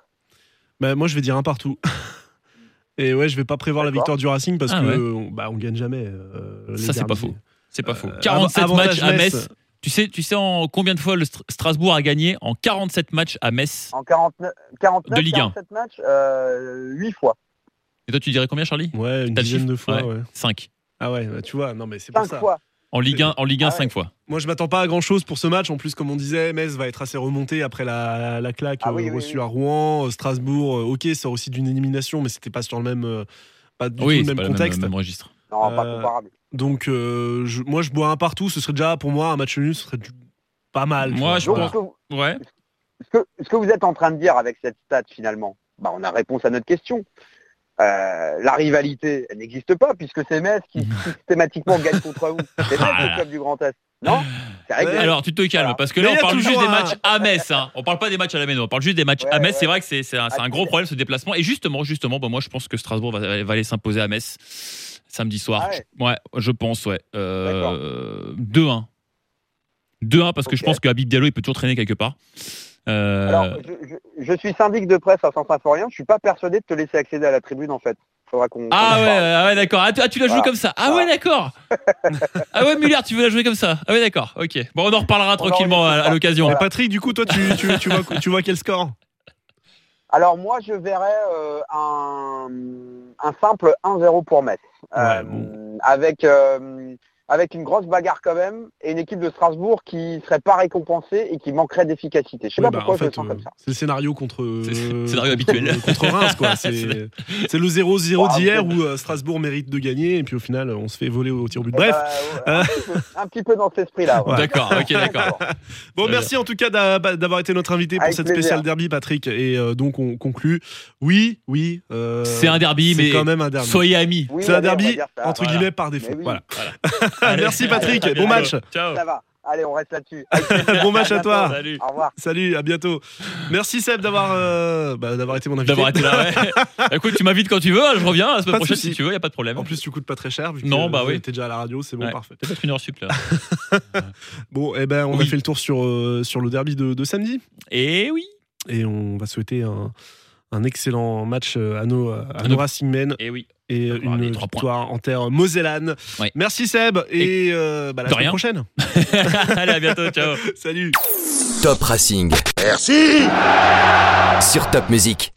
bah, moi, je vais dire un partout. Et ouais, je vais pas prévoir la victoire du Racing parce Ah que ouais. on- bah, on gagne jamais. euh, Ça, c'est pas faux. C'est pas faux. Euh, 47 avantage matchs à Metz. Tu sais, tu sais en combien de fois le Str- Strasbourg a gagné? En 47 matchs à Metz En 49, 49 De Ligue 1. 47 matchs, euh, 8 fois. Et toi, tu dirais combien, Charlie Ouais, une le dizaine de fois. Ouais. ouais. 5. Ah ouais, bah, tu vois, non mais c'est 5 ça. fois. En Ligue 1, en Ligue 1 Ah ouais. 5 fois. Moi, je m'attends pas à grand chose pour ce match. En plus, comme on disait, Metz va être assez remonté après la, la claque Ah oui, euh, oui, reçue oui. à Rouen. Euh, Strasbourg, euh, ok, sort aussi d'une élimination, mais c'était pas sur le même, pas du Oui, tout c'est le pas même le contexte. même, même registre. Non, pas Euh, comparable. Donc, euh, je- moi, je bois un partout. Ce serait déjà, pour moi, un match nul, ce serait du- pas mal. Moi, je Donc, pense- ce que vous- Ouais. ce que, ce que vous êtes en train de dire avec cette stat finalement, bah, on a réponse à notre question. Euh, la rivalité, elle n'existe pas puisque c'est Metz qui systématiquement gagne contre vous. C'est Metz le club du Grand Est. Non C'est réglé. Alors, tu te calmes, Voilà. parce que là, on parle juste des matchs à Metz. Hein. On parle pas des matchs à la Méno, on parle juste des matchs Ouais, à Metz. ouais. C'est vrai que c'est un, gros problème ce déplacement. Et justement, justement, bah, moi, je pense que Strasbourg va, va aller s'imposer à Metz samedi soir. Ah ouais. ouais. je pense, ouais. Euh, 2-1. 2-1 parce que je pense que Habib Diallo, il peut toujours traîner quelque part. Euh, Alors, je, je- je suis syndic de presse à Saint-Symphorien, je suis pas persuadé de te laisser accéder à la tribune en fait. Faudra qu'on. Ah ouais, ah ouais d'accord. Ah, tu, ah, tu la joues Voilà. comme ça. Ah ouais, d'accord. ah ouais, Muller, tu veux la jouer comme ça. Ah ouais, d'accord. Ok. Bon, on en reparlera On en tranquillement à, l'occasion. Voilà. Patrick, du coup, toi, tu, tu, tu, vois, tu vois quel score? Alors moi, je verrais euh, un, un simple 1-0 pour Metz. Ouais, Euh, bon. avec, euh, avec une grosse bagarre quand même, et une équipe de Strasbourg qui serait pas récompensée et qui manquerait d'efficacité. Je sais Oui, pas bah, pourquoi en je le fait, sens euh, comme ça. c'est le scénario contre. C'est- euh, scénario habituel. Contre Reims, quoi. C'est le 0-0 Ah, d'hier où euh, Strasbourg mérite de gagner et puis au final, on se fait voler au tir au but. Eh Bref. ben, ouais, un, petit peu, un petit peu dans cet esprit-là. ouais. D'accord, ok, d'accord. Bon, merci en tout cas bah, d'avoir été notre invité pour Avec cette plaisir. spéciale derby, Patrick. Et euh, donc, on conclut. Oui, oui. euh, C'est un derby, c'est mais quand même un derby. soyez amis. Oui, C'est un derby, entre guillemets, par défaut. Voilà. Merci, Patrick. Bon match. Ciao. Ça va. Allez, on reste là-dessus. bon match à toi. Salut. Au revoir. Salut, à bientôt. Merci Seb d'avoir euh, bah, d'avoir été mon invité. D'avoir été là, ouais. Écoute, tu m'invites quand tu veux, hein, je reviens la semaine prochaine si tu veux, y a pas de problème. En plus, tu coûtes pas très cher. Vu que Non, bah oui. T'es déjà à la radio, c'est bon, Ouais. parfait. Peut-être une heure sup là. Bon, eh ben, on a fait le tour sur, euh, sur le derby de, de samedi. Et oui. Et on va souhaiter un, un excellent match à nos, à nos Racing Men Et oui. et une points. victoire en terre mosellane. Ouais. Merci Seb et, euh, bah, la semaine rien. prochaine. Allez, à bientôt. Ciao. Salut. Top Racing. Merci Sur Top Music.